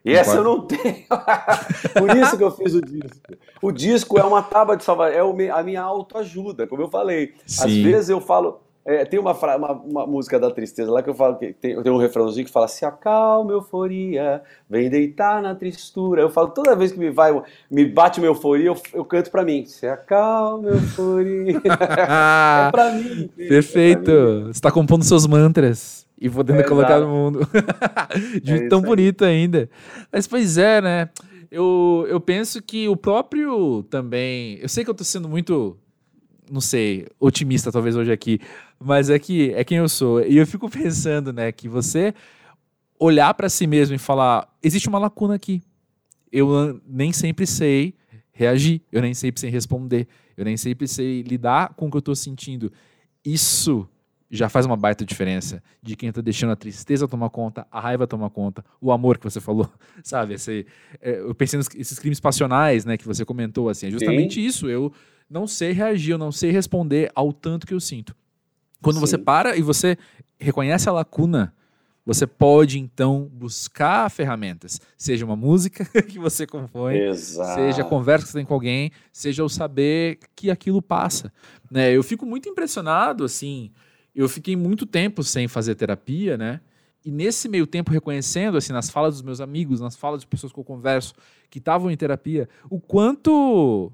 E essa eu não tenho. Por isso que eu fiz o disco. O disco é uma tábua de salvação, é a minha autoajuda, como eu falei. Sim. Às vezes eu falo. É, tem uma, uma, uma, música da tristeza lá que eu falo que tem, tem um refrãozinho que fala: Se acalma, euforia, vem deitar na tristura. Eu falo toda vez que me vai, me bate uma euforia, eu, eu canto pra mim: Se acalma, euforia. é pra mim. Perfeito. É pra mim. Você tá compondo seus mantras e podendo é, colocar no mundo. De é tão bonito ainda. Mas pois é, né? Eu, eu penso que o próprio também. Eu sei que eu tô sendo muito, não sei, otimista talvez hoje aqui, mas é que é quem eu sou. E eu fico pensando, né, que você olhar para si mesmo e falar: existe uma lacuna aqui. Eu nem sempre sei reagir, eu nem sempre sei responder, eu nem sempre sei lidar com o que eu tô sentindo. Isso já faz uma baita diferença de quem tá deixando a tristeza tomar conta, a raiva tomar conta, o amor que você falou, sabe? Esse, é, eu pensei nesses crimes passionais, né, que você comentou, assim, é justamente Sim. isso. Eu não sei reagir, eu não sei responder ao tanto que eu sinto. Quando Sim. você para e você reconhece a lacuna, você pode então buscar ferramentas, seja uma música que você compõe, Exato. seja a conversa que você tem com alguém, seja o saber que aquilo passa. Né? Eu fico muito impressionado, assim, eu fiquei muito tempo sem fazer terapia, né? E nesse meio tempo, reconhecendo, assim, nas falas dos meus amigos, nas falas de pessoas que eu converso, que estavam em terapia, o quanto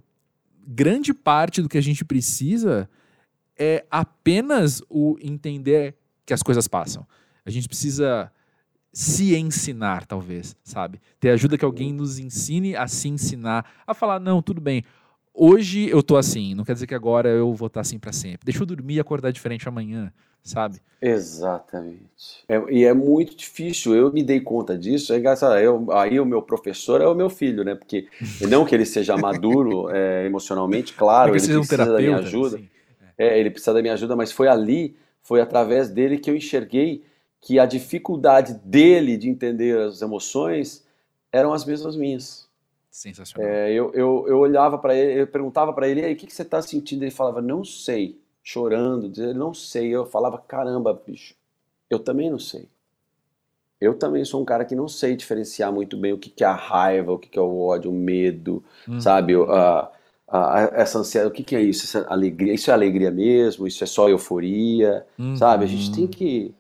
grande parte do que a gente precisa é apenas o entender que as coisas passam. A gente precisa se ensinar, talvez, sabe? Ter ajuda que alguém nos ensine a se ensinar, a falar, não, tudo bem, hoje eu tô assim, não quer dizer que agora eu vou estar assim para sempre. Deixa eu dormir e acordar diferente amanhã, sabe? Exatamente. É, e é muito difícil, eu me dei conta disso, é engraçado, eu, aí o meu professor é o meu filho, né? Porque não que ele seja maduro é, emocionalmente, claro, ele precisa um da minha ajuda. É, ele precisa da minha ajuda, mas foi ali, foi através dele que eu enxerguei que a dificuldade dele de entender as emoções eram as mesmas minhas. Sensacional. É, eu, eu, eu olhava para ele, eu perguntava para ele, aí, o que, que você está sentindo? Ele falava, não sei, chorando, dizendo, não sei. Eu falava, caramba, bicho, eu também não sei. Eu também sou um cara que não sei diferenciar muito bem o que, que é a raiva, o que, que é o ódio, o medo, uhum. sabe? A, a, a, essa ansiedade, o que, que é isso? Essa alegria, isso é alegria mesmo? Isso é só euforia, uhum. sabe? A gente tem que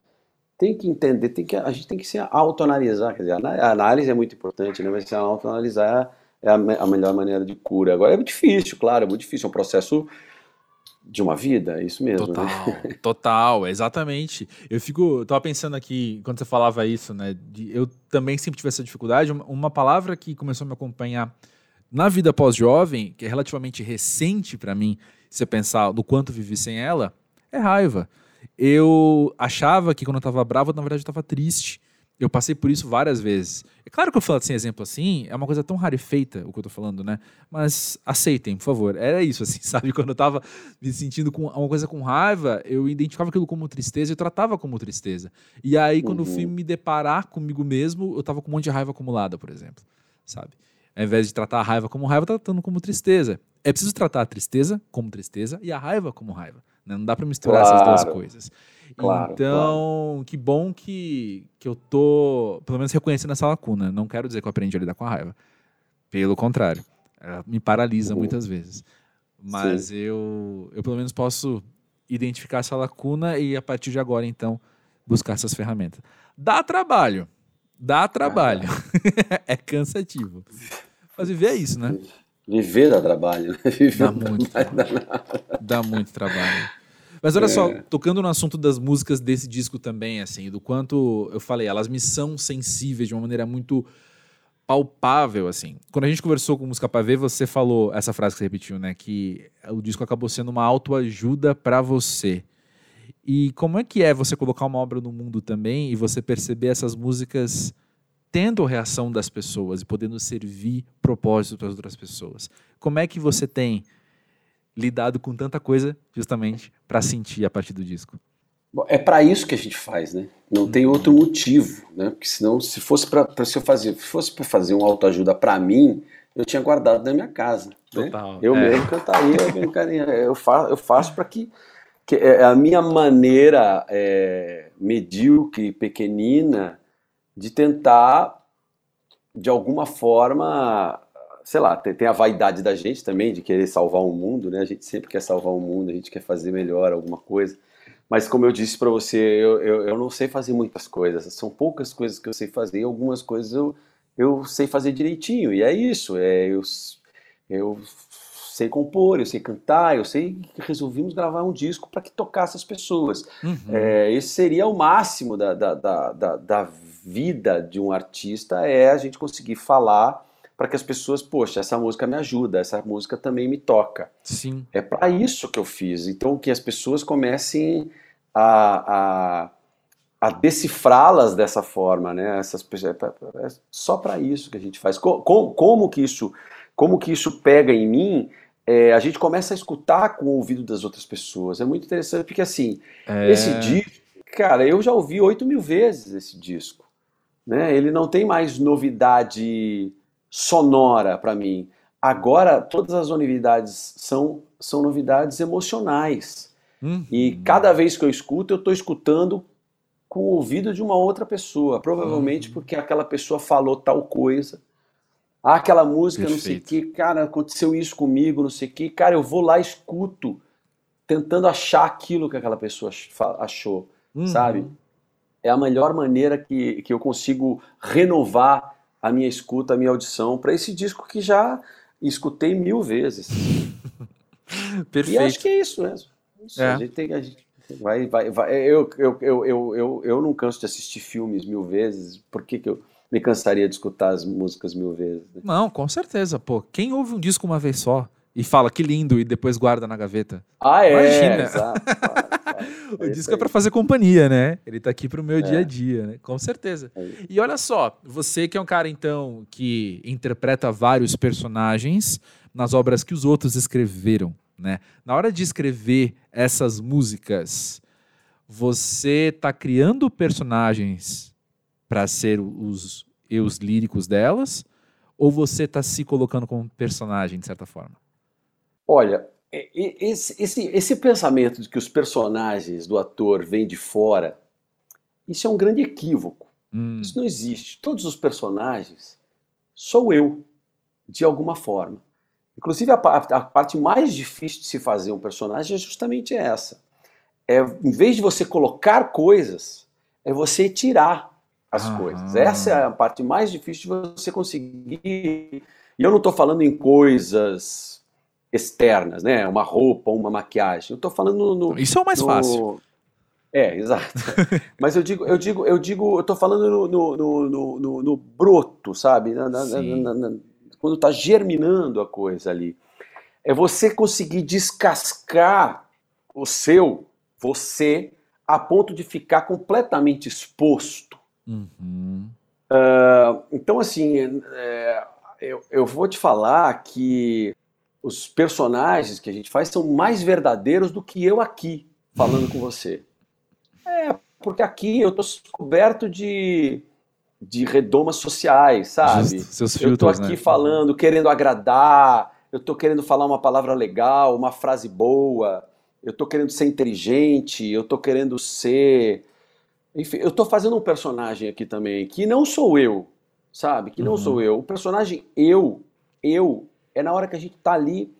tem que entender, tem que, a gente tem que se autoanalisar, quer dizer, a análise é muito importante, né? Mas se autoanalisar é a, a melhor maneira de cura. Agora é muito difícil, claro, é muito difícil, é um processo de uma vida, é isso mesmo. Total, né? total, exatamente. Eu fico, eu tava pensando aqui, quando você falava isso, né, de, eu também sempre tive essa dificuldade, uma, palavra que começou a me acompanhar na vida pós-jovem, que é relativamente recente para mim, se você pensar do quanto vivi sem ela, é raiva. Eu achava que quando eu tava bravo, na verdade eu tava triste. Eu passei por isso várias vezes. É claro que eu falo sem exemplo assim, é uma coisa tão rarefeita o que eu tô falando, né? Mas aceitem, por favor. Era isso, assim, sabe? Quando eu tava me sentindo com uma coisa com raiva, eu identificava aquilo como tristeza e tratava como tristeza. E aí, quando uhum. eu fui me deparar comigo mesmo, eu tava com um monte de raiva acumulada, por exemplo, sabe? Ao invés de tratar a raiva como raiva, tratando como tristeza. É preciso tratar a tristeza como tristeza e a raiva como raiva. Né? Não dá para misturar claro. essas duas coisas. Claro, então, claro. que bom que, que eu tô, pelo menos, reconhecendo essa lacuna. Não quero dizer que eu aprendi a lidar com a raiva. Pelo contrário, ela me paralisa uhum. muitas vezes. Mas eu, eu, pelo menos, posso identificar essa lacuna e, a partir de agora, então, buscar essas ferramentas. Dá trabalho. Dá trabalho. Ah, é cansativo. Mas viver é isso, né? Viver dá trabalho. Né? Viver dá muito trabalho. Dá muito trabalho. Mas olha é. só, tocando no assunto das músicas desse disco também, assim, do quanto eu falei, elas me são sensíveis de uma maneira muito palpável, assim. Quando a gente conversou com Música Pra Ver, você falou essa frase que você repetiu, né? Que o disco acabou sendo uma autoajuda para você. E como é que é você colocar uma obra no mundo também e você perceber essas músicas tendo a reação das pessoas e podendo servir propósito para as outras pessoas? Como é que você tem lidado com tanta coisa justamente para sentir a partir do disco? Bom, é para isso que a gente faz, né? Não tem outro motivo, né? Porque senão, se fosse para se eu fazer, fosse para fazer uma autoajuda para mim, eu tinha guardado na minha casa. Né? Total. Né? Eu é. mesmo cantaria, eu faço, eu faço para que, que é a minha maneira é, medíocre, pequenina, de tentar de alguma forma sei lá, tem, tem, a vaidade da gente também de querer salvar o mundo, né? A gente sempre quer salvar o mundo, a gente quer fazer melhor alguma coisa. Mas como eu disse para você, eu, eu, eu, não sei fazer muitas coisas. São poucas coisas que eu sei fazer, algumas coisas eu, eu sei fazer direitinho. E é isso, é, eu, eu sei compor, eu sei cantar, eu sei que resolvimos gravar um disco para que tocasse as pessoas. Uhum. É, esse seria o máximo da, da, da, da, da vida de um artista, é a gente conseguir falar para que as pessoas, poxa, essa música me ajuda, essa música também me toca. Sim. É para isso que eu fiz. Então, que as pessoas comecem a, a, a decifrá-las dessa forma, né? Essas pessoas, é, é só para isso que a gente faz. Como, como, que isso, como que isso pega em mim? é, a gente começa a escutar com o ouvido das outras pessoas. É muito interessante, porque assim, é... esse disco, cara, eu já ouvi oito mil vezes esse disco. Né? Ele não tem mais novidade sonora para mim. Agora, todas as novidades são, são novidades emocionais. Uhum. E cada vez que eu escuto, eu estou escutando com o ouvido de uma outra pessoa. Provavelmente uhum. porque aquela pessoa falou tal coisa ah, aquela música, Perfeito. não sei o que, cara, aconteceu isso comigo, não sei o que. Cara, eu vou lá, escuto, tentando achar aquilo que aquela pessoa achou, uhum. sabe? É a melhor maneira que, que eu consigo renovar a minha escuta, a minha audição para esse disco que já escutei mil vezes. Perfeito. E acho que é isso mesmo. Isso, é. A gente tem, a gente vai, vai, vai. Eu, eu, eu, eu, eu, eu não canso de assistir filmes mil vezes. Por que, que eu me cansaria de escutar as músicas mil vezes. Né? Não, com certeza, pô. Quem ouve um disco uma vez só e fala que lindo e depois guarda na gaveta? Ah, é? Imagina. Exato. o é disco é para fazer companhia, né? Ele tá aqui pro meu é. dia a dia, né? Com certeza. É e olha só, você que é um cara então que interpreta vários personagens nas obras que os outros escreveram, né? Na hora de escrever essas músicas, você tá criando personagens para ser os eus líricos delas? Ou você está se colocando como personagem, de certa forma? Olha, esse, esse, esse pensamento de que os personagens do ator vêm de fora, isso é um grande equívoco. Hum. Isso não existe. Todos os personagens sou eu, de alguma forma. Inclusive, a, a, parte mais difícil de se fazer um personagem é justamente essa. É, em vez de você colocar coisas, é você tirar as ah. coisas. Essa é a parte mais difícil de você conseguir. E eu não estou falando em coisas externas, né? Uma roupa, uma maquiagem. Eu estou falando no. Isso é o mais no... fácil. É, exato. Mas eu digo, eu digo, eu digo, eu estou falando no, no, no, no, no broto, sabe? Na, na, na, quando está germinando a coisa ali. É você conseguir descascar o seu, você, a ponto de ficar completamente exposto Uhum. Uh, então, assim, é, eu, eu vou te falar que os personagens que a gente faz são mais verdadeiros do que eu aqui falando com você. É, porque aqui eu tô coberto de, de redomas sociais, sabe? Just, eu tô aqui né? falando, querendo agradar, eu tô querendo falar uma palavra legal, uma frase boa, eu tô querendo ser inteligente, eu tô querendo ser enfim, eu estou fazendo um personagem aqui também, que não sou eu, sabe? Que não uhum. sou eu. O personagem eu, eu, é na hora que a gente está ali,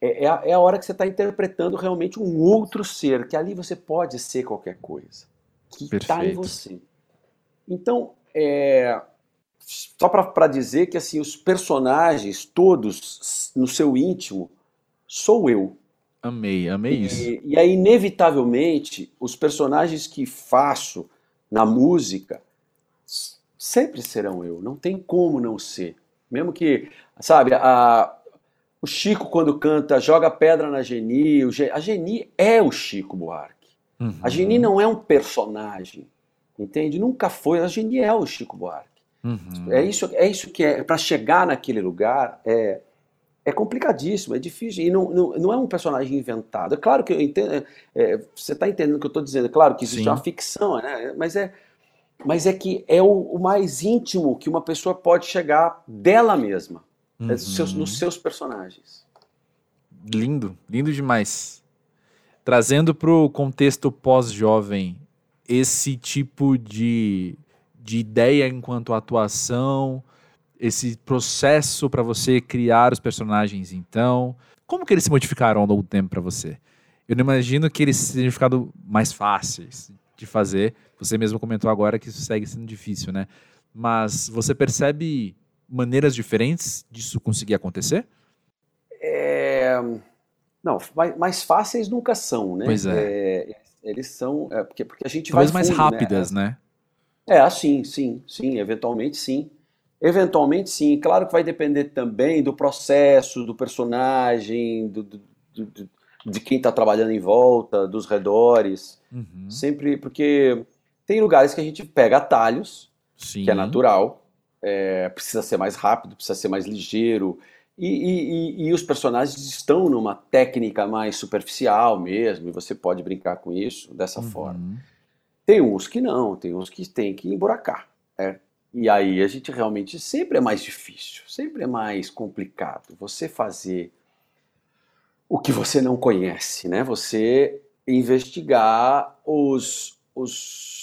é, é, a, é, a, hora que você está interpretando realmente um outro ser, que ali você pode ser qualquer coisa, que está em você. Então, é, só para dizer que assim os personagens todos no seu íntimo sou eu. Amei, amei e, isso. E aí, inevitavelmente, os personagens que faço na música sempre serão eu. Não tem como não ser. Mesmo que, sabe, a, o Chico, quando canta Joga Pedra na Geni, a Geni é o Chico Buarque. Uhum. A Geni não é um personagem, entende? Nunca foi. A Geni é o Chico Buarque. Uhum. É, isso, é isso que é. Para chegar naquele lugar, é é complicadíssimo, é difícil, e não, não, não é um personagem inventado. É claro que eu entendo, é, você está entendendo o que eu estou dizendo, é claro que existe Sim. uma ficção, né? mas, é, mas é que é o, o, mais íntimo que uma pessoa pode chegar dela mesma, uhum. seus, nos seus personagens. Lindo, lindo demais. Trazendo para o contexto pós-jovem esse tipo de, de ideia enquanto atuação, esse processo para você criar os personagens, então? Como que eles se modificaram ao longo do tempo para você? Eu não imagino que eles tenham ficado mais fáceis de fazer. Você mesmo comentou agora que isso segue sendo difícil, né? Mas você percebe maneiras diferentes disso conseguir acontecer? É... Não, mais, mais, fáceis nunca são, né? Pois é. é eles são. É, porque, porque a gente Talvez vai. mais fundo, né? rápidas, né? né? É, sim, sim, sim, eventualmente sim. Eventualmente, sim. Claro que vai depender também do processo, do personagem, do, do, do, de quem está trabalhando em volta, dos redores. Uhum. Sempre, porque tem lugares que a gente pega atalhos, sim. que é natural, é, precisa ser mais rápido, precisa ser mais ligeiro, E, e, e, os personagens estão numa técnica mais superficial mesmo, e você pode brincar com isso dessa uhum. forma. Tem uns que não, tem uns que tem que emburacar. É. E aí a gente realmente sempre é mais difícil, sempre é mais complicado você fazer o que você não conhece, né? Você investigar os, os,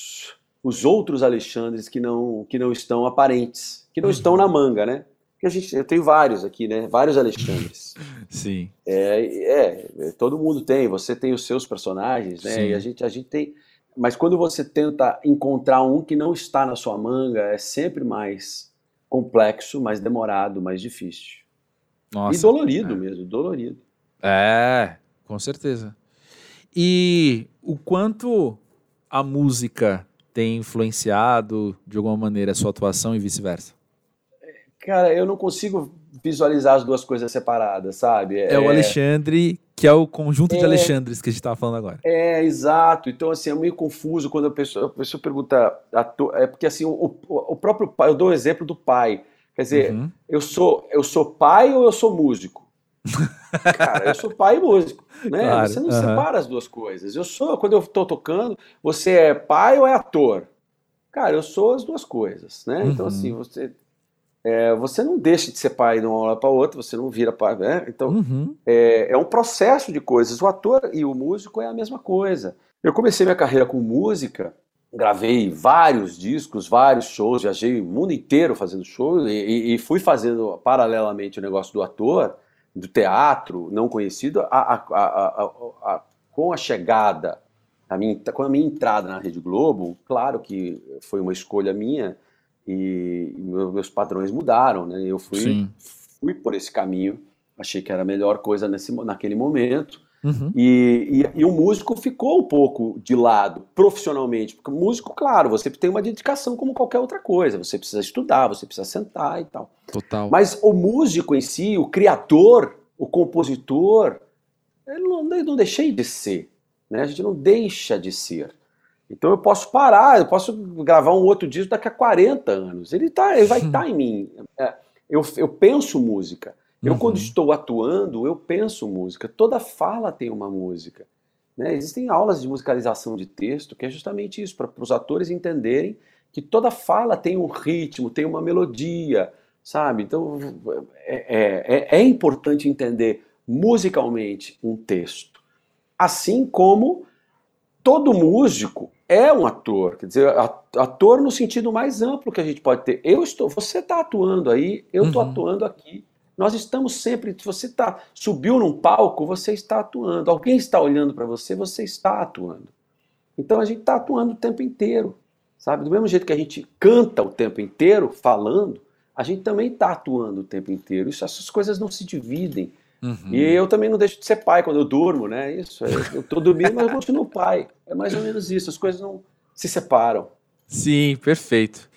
os outros Alexandres que não, que não estão aparentes, que não uhum. estão na manga, né? Porque a gente, eu tenho vários aqui, né? Vários Alexandres. Sim. É, é, é, todo mundo tem, você tem os seus personagens, né? Sim. E a gente, a gente tem mas quando você tenta encontrar um que não está na sua manga, é sempre mais complexo, mais demorado, mais difícil. Nossa, e dolorido é. mesmo, dolorido. É, com certeza. E o quanto a música tem influenciado de alguma maneira a sua atuação e vice-versa? Cara, eu não consigo visualizar as duas coisas separadas, sabe? É, é o Alexandre que é o conjunto é, de Alexandres que a gente estava falando agora. É, exato. Então, assim, é meio confuso quando a pessoa, a pessoa pergunta. É porque, assim, o, o próprio pai, eu dou o exemplo do pai. Quer dizer, uhum. eu, sou, eu sou pai ou eu sou músico? Cara, eu sou pai e músico, né? Claro, você não uhum. separa as duas coisas. Eu sou, quando eu estou tocando, você é pai ou é ator? Cara, eu sou as duas coisas, né? Então, uhum. Então, assim, você é, você não deixa de ser pai de uma hora para outra, você não vira pai. Né? Então, uhum. é, é um processo de coisas. O ator e o músico é a mesma coisa. Eu comecei minha carreira com música, gravei vários discos, vários shows, viajei o mundo inteiro fazendo shows e, e fui fazendo paralelamente o negócio do ator, do teatro não conhecido, a, a, a, com a chegada, a minha, com a minha entrada na Rede Globo, claro que foi uma escolha minha, e, meus padrões mudaram, né? Eu fui, fui por esse caminho, achei que era a melhor coisa nesse, naquele momento. Uhum. E, e, e, o músico ficou um pouco de lado profissionalmente, porque o músico, claro, você tem uma dedicação como qualquer outra coisa, você precisa estudar, você precisa sentar e tal. Total. Mas o músico em si, o criador, o compositor, eu não, não deixei de ser, né? A gente não deixa de ser. Então eu posso parar, eu posso gravar um outro disco daqui a 40 anos. Ele, tá, ele vai estar tá em mim. É, eu, eu penso música. Eu, uhum. quando estou atuando, eu penso música. Toda fala tem uma música. Né? Existem aulas de musicalização de texto que é justamente isso, para os atores entenderem que toda fala tem um ritmo, tem uma melodia, sabe? Então é, é, é, é importante entender musicalmente um texto. Assim como todo músico é um ator, quer dizer, ator no sentido mais amplo que a gente pode ter. Eu estou, você está atuando aí, eu estou uhum. atuando aqui. Nós estamos sempre, se você tá, subiu num palco, você está atuando. Alguém está olhando para você, você está atuando. Então a gente está atuando o tempo inteiro, sabe? Do mesmo jeito que a gente canta o tempo inteiro, falando, a gente também está atuando o tempo inteiro. Isso, essas coisas não se dividem. Uhum. E eu também não deixo de ser pai quando eu durmo, né? Isso, eu estou dormindo, mas eu continuo pai. É mais ou menos isso, as coisas não se separam. Sim, perfeito.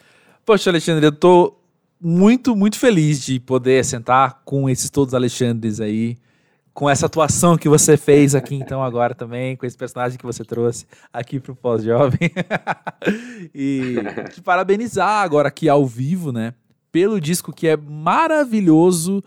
Poxa, Alexandre, eu tô muito, muito feliz de poder sentar com esses todos Alexandres aí, com essa atuação que você fez aqui então agora também, com esse personagem que você trouxe aqui pro Pós-Jovem. e te parabenizar agora aqui ao vivo, né, pelo disco que é maravilhoso,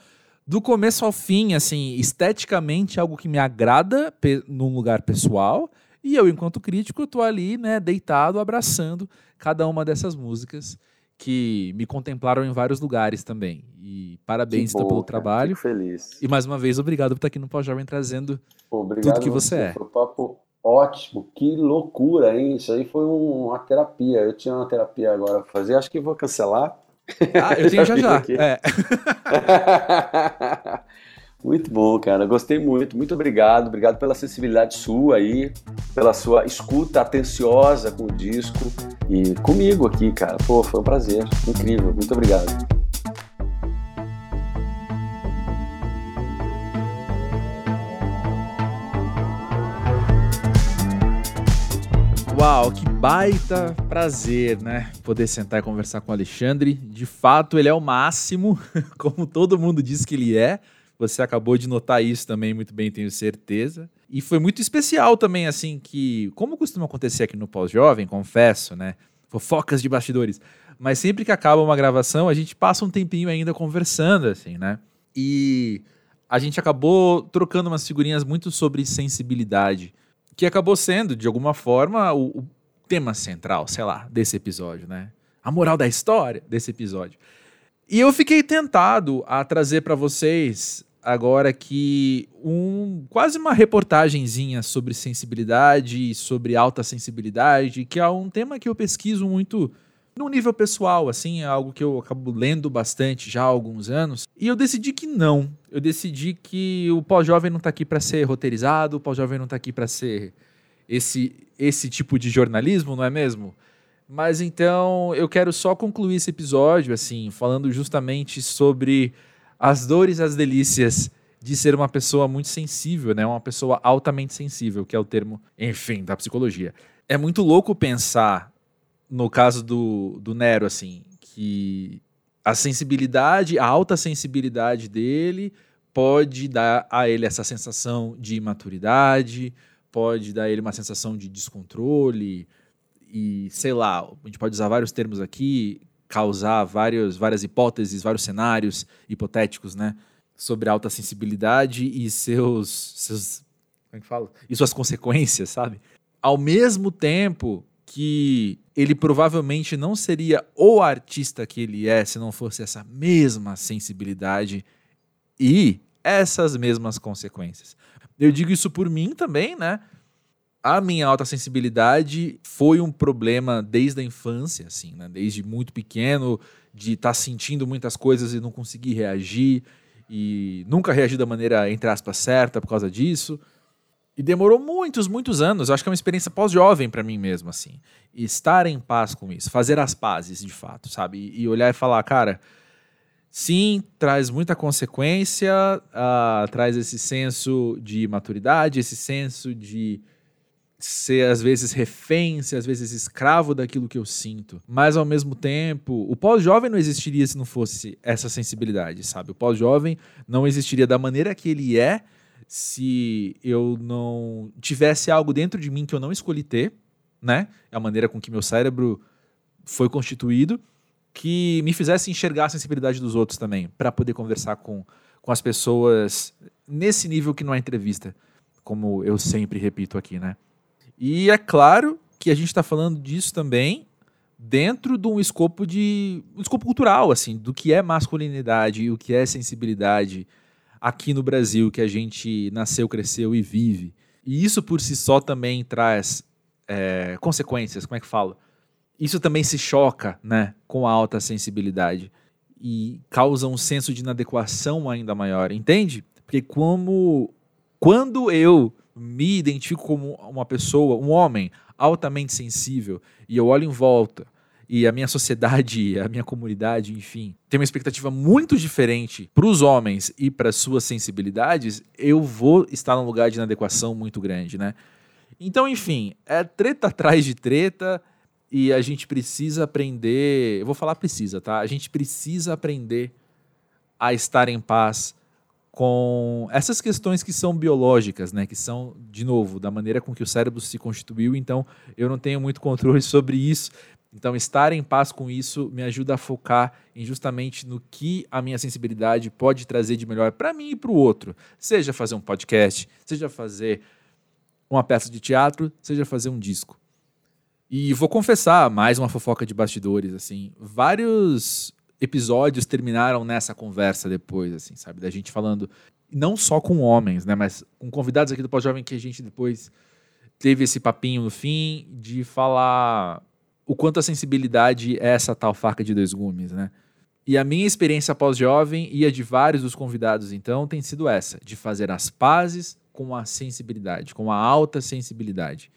do começo ao fim, assim, esteticamente algo que me agrada num lugar pessoal, e eu, enquanto crítico, estou ali, né, deitado, abraçando cada uma dessas músicas que me contemplaram em vários lugares também. E parabéns então, pelo trabalho. Fico feliz. E mais uma vez, obrigado por estar aqui no Pós-Jovem trazendo obrigado tudo que você, você é. Foi um papo ótimo, que loucura, hein? Isso aí foi uma terapia. Eu tinha uma terapia agora para fazer, acho que vou cancelar ah, eu tenho já já. É. muito bom, cara. Gostei muito. Muito obrigado. Obrigado pela sensibilidade sua aí, pela sua escuta atenciosa com o disco e comigo aqui, cara. Pô, foi um prazer. Incrível. Muito obrigado. Uau, que baita prazer, né? Poder sentar e conversar com o Alexandre. De fato, ele é o máximo, como todo mundo diz que ele é. Você acabou de notar isso também muito bem, tenho certeza. E foi muito especial também, assim, que, como costuma acontecer aqui no Pós-Jovem, confesso, né? Fofocas de bastidores. Mas sempre que acaba uma gravação, a gente passa um tempinho ainda conversando, assim, né? e a gente acabou trocando umas figurinhas muito sobre sensibilidade, que acabou sendo, de alguma forma, o, o tema central, sei lá, desse episódio, né? A moral da história desse episódio. E eu fiquei tentado a trazer para vocês agora aqui um quase uma reportagenzinha sobre sensibilidade, sobre alta sensibilidade, que é um tema que eu pesquiso muito no nível pessoal, assim, é algo que eu acabo lendo bastante já há alguns anos. E eu decidi que não. Eu decidi que o pós-jovem não está aqui para ser roteirizado, o pós-jovem não está aqui para ser esse, esse tipo de jornalismo, não é mesmo? Mas então eu quero só concluir esse episódio, assim, falando justamente sobre as dores e as delícias de ser uma pessoa muito sensível, né? Uma pessoa altamente sensível, que é o termo, enfim, da psicologia. É muito louco pensar, no caso do, do Nero, assim, que a sensibilidade, a alta sensibilidade dele pode dar a ele essa sensação de imaturidade, pode dar a ele uma sensação de descontrole e, sei lá, a gente pode usar vários termos aqui, causar vários, várias hipóteses, vários cenários hipotéticos, né? Sobre alta sensibilidade e seus, seus como é que fala? E suas consequências, sabe? Ao mesmo tempo que ele provavelmente não seria o artista que ele é se não fosse essa mesma sensibilidade e essas mesmas consequências. Eu digo isso por mim também, né? A minha alta sensibilidade foi um problema desde a infância, assim, né? Desde muito pequeno, de estar tá sentindo muitas coisas e não conseguir reagir e nunca reagir da maneira entre aspas certa por causa disso. E demorou muitos, muitos anos. Acho que é uma experiência pós-jovem para mim mesmo, assim. E estar em paz com isso, fazer as pazes, de fato, sabe? E olhar e falar, cara, sim, traz muita consequência, uh, traz esse senso de maturidade, esse senso de ser às vezes refém, ser às vezes escravo daquilo que eu sinto. Mas ao mesmo tempo, o pós-jovem não existiria se não fosse essa sensibilidade, sabe? O pós-jovem não existiria da maneira que ele é se eu não tivesse algo dentro de mim que eu não escolhi ter, né? É a maneira com que meu cérebro foi constituído que me fizesse enxergar a sensibilidade dos outros também, para poder conversar com, com as pessoas nesse nível que não é entrevista, como eu sempre repito aqui, né? E é claro que a gente está falando disso também dentro de um escopo de um escopo cultural, assim, do que é masculinidade e o que é sensibilidade aqui no Brasil, que a gente nasceu, cresceu e vive. E isso por si só também traz é, consequências, como é que fala? isso também se choca né, com a alta sensibilidade e causa um senso de inadequação ainda maior, entende? Porque como quando eu me identifico como uma pessoa, um homem altamente sensível e eu olho em volta e a minha sociedade, a minha comunidade, enfim, tem uma expectativa muito diferente para os homens e para suas sensibilidades, eu vou estar num lugar de inadequação muito grande, né? Então, enfim, é treta atrás de treta, e a gente precisa aprender. Eu vou falar precisa, tá? A gente precisa aprender a estar em paz com essas questões que são biológicas, né? Que são, de novo, da maneira com que o cérebro se constituiu. Então, eu não tenho muito controle sobre isso. Então, estar em paz com isso me ajuda a focar em justamente no que a minha sensibilidade pode trazer de melhor para mim e para o outro. Seja fazer um podcast, seja fazer uma peça de teatro, seja fazer um disco. E vou confessar, mais uma fofoca de bastidores, assim, vários episódios terminaram nessa conversa depois, assim, sabe? Da gente falando, não só com homens, né? Mas com convidados aqui do Pós-Jovem que a gente depois teve esse papinho no fim de falar o quanto a sensibilidade é essa tal faca de dois gumes, né? E a minha experiência pós-jovem e a de vários dos convidados, então, tem sido essa, de fazer as pazes com a sensibilidade, com a alta sensibilidade.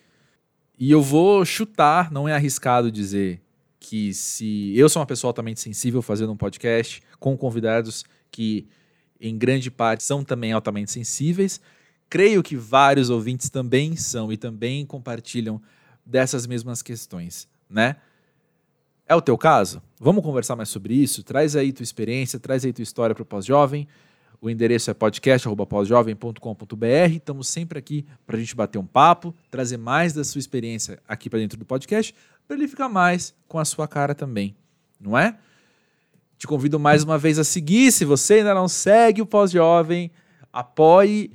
E eu vou chutar, não é arriscado dizer que se eu sou uma pessoa altamente sensível fazendo um podcast com convidados que em grande parte são também altamente sensíveis, creio que vários ouvintes também são e também compartilham dessas mesmas questões, né? É o teu caso? Vamos conversar mais sobre isso? Traz aí tua experiência, traz aí tua história para o pós-jovem. O endereço é podcast.pós-jovem.com.br. Estamos sempre aqui para a gente bater um papo, trazer mais da sua experiência aqui para dentro do podcast, para ele ficar mais com a sua cara também, não é? Te convido mais uma vez a seguir. Se você ainda não segue o Pós-Jovem, apoie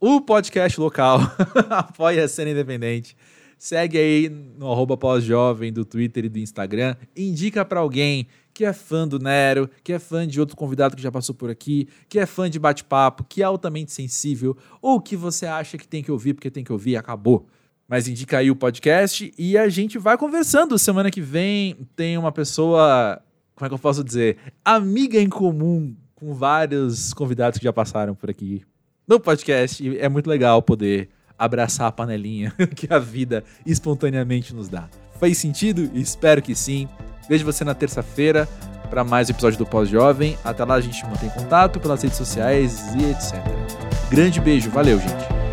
o podcast local, apoie a cena independente. Segue aí no arroba pós-jovem do Twitter e do Instagram. Indica para alguém que é fã do Nero, que é fã de outro convidado que já passou por aqui, que é fã de bate-papo, que é altamente sensível, ou que você acha que tem que ouvir porque tem que ouvir, acabou. Mas indica aí o podcast e a gente vai conversando. Semana que vem tem uma pessoa, como é que eu posso dizer, amiga em comum com vários convidados que já passaram por aqui no podcast. E é muito legal poder abraçar a panelinha que a vida espontaneamente nos dá. Faz sentido? Espero que sim. Vejo você na terça-feira para mais um episódio do Pós-Jovem. Até lá a gente mantém contato pelas redes sociais e etc. Grande beijo, valeu, gente.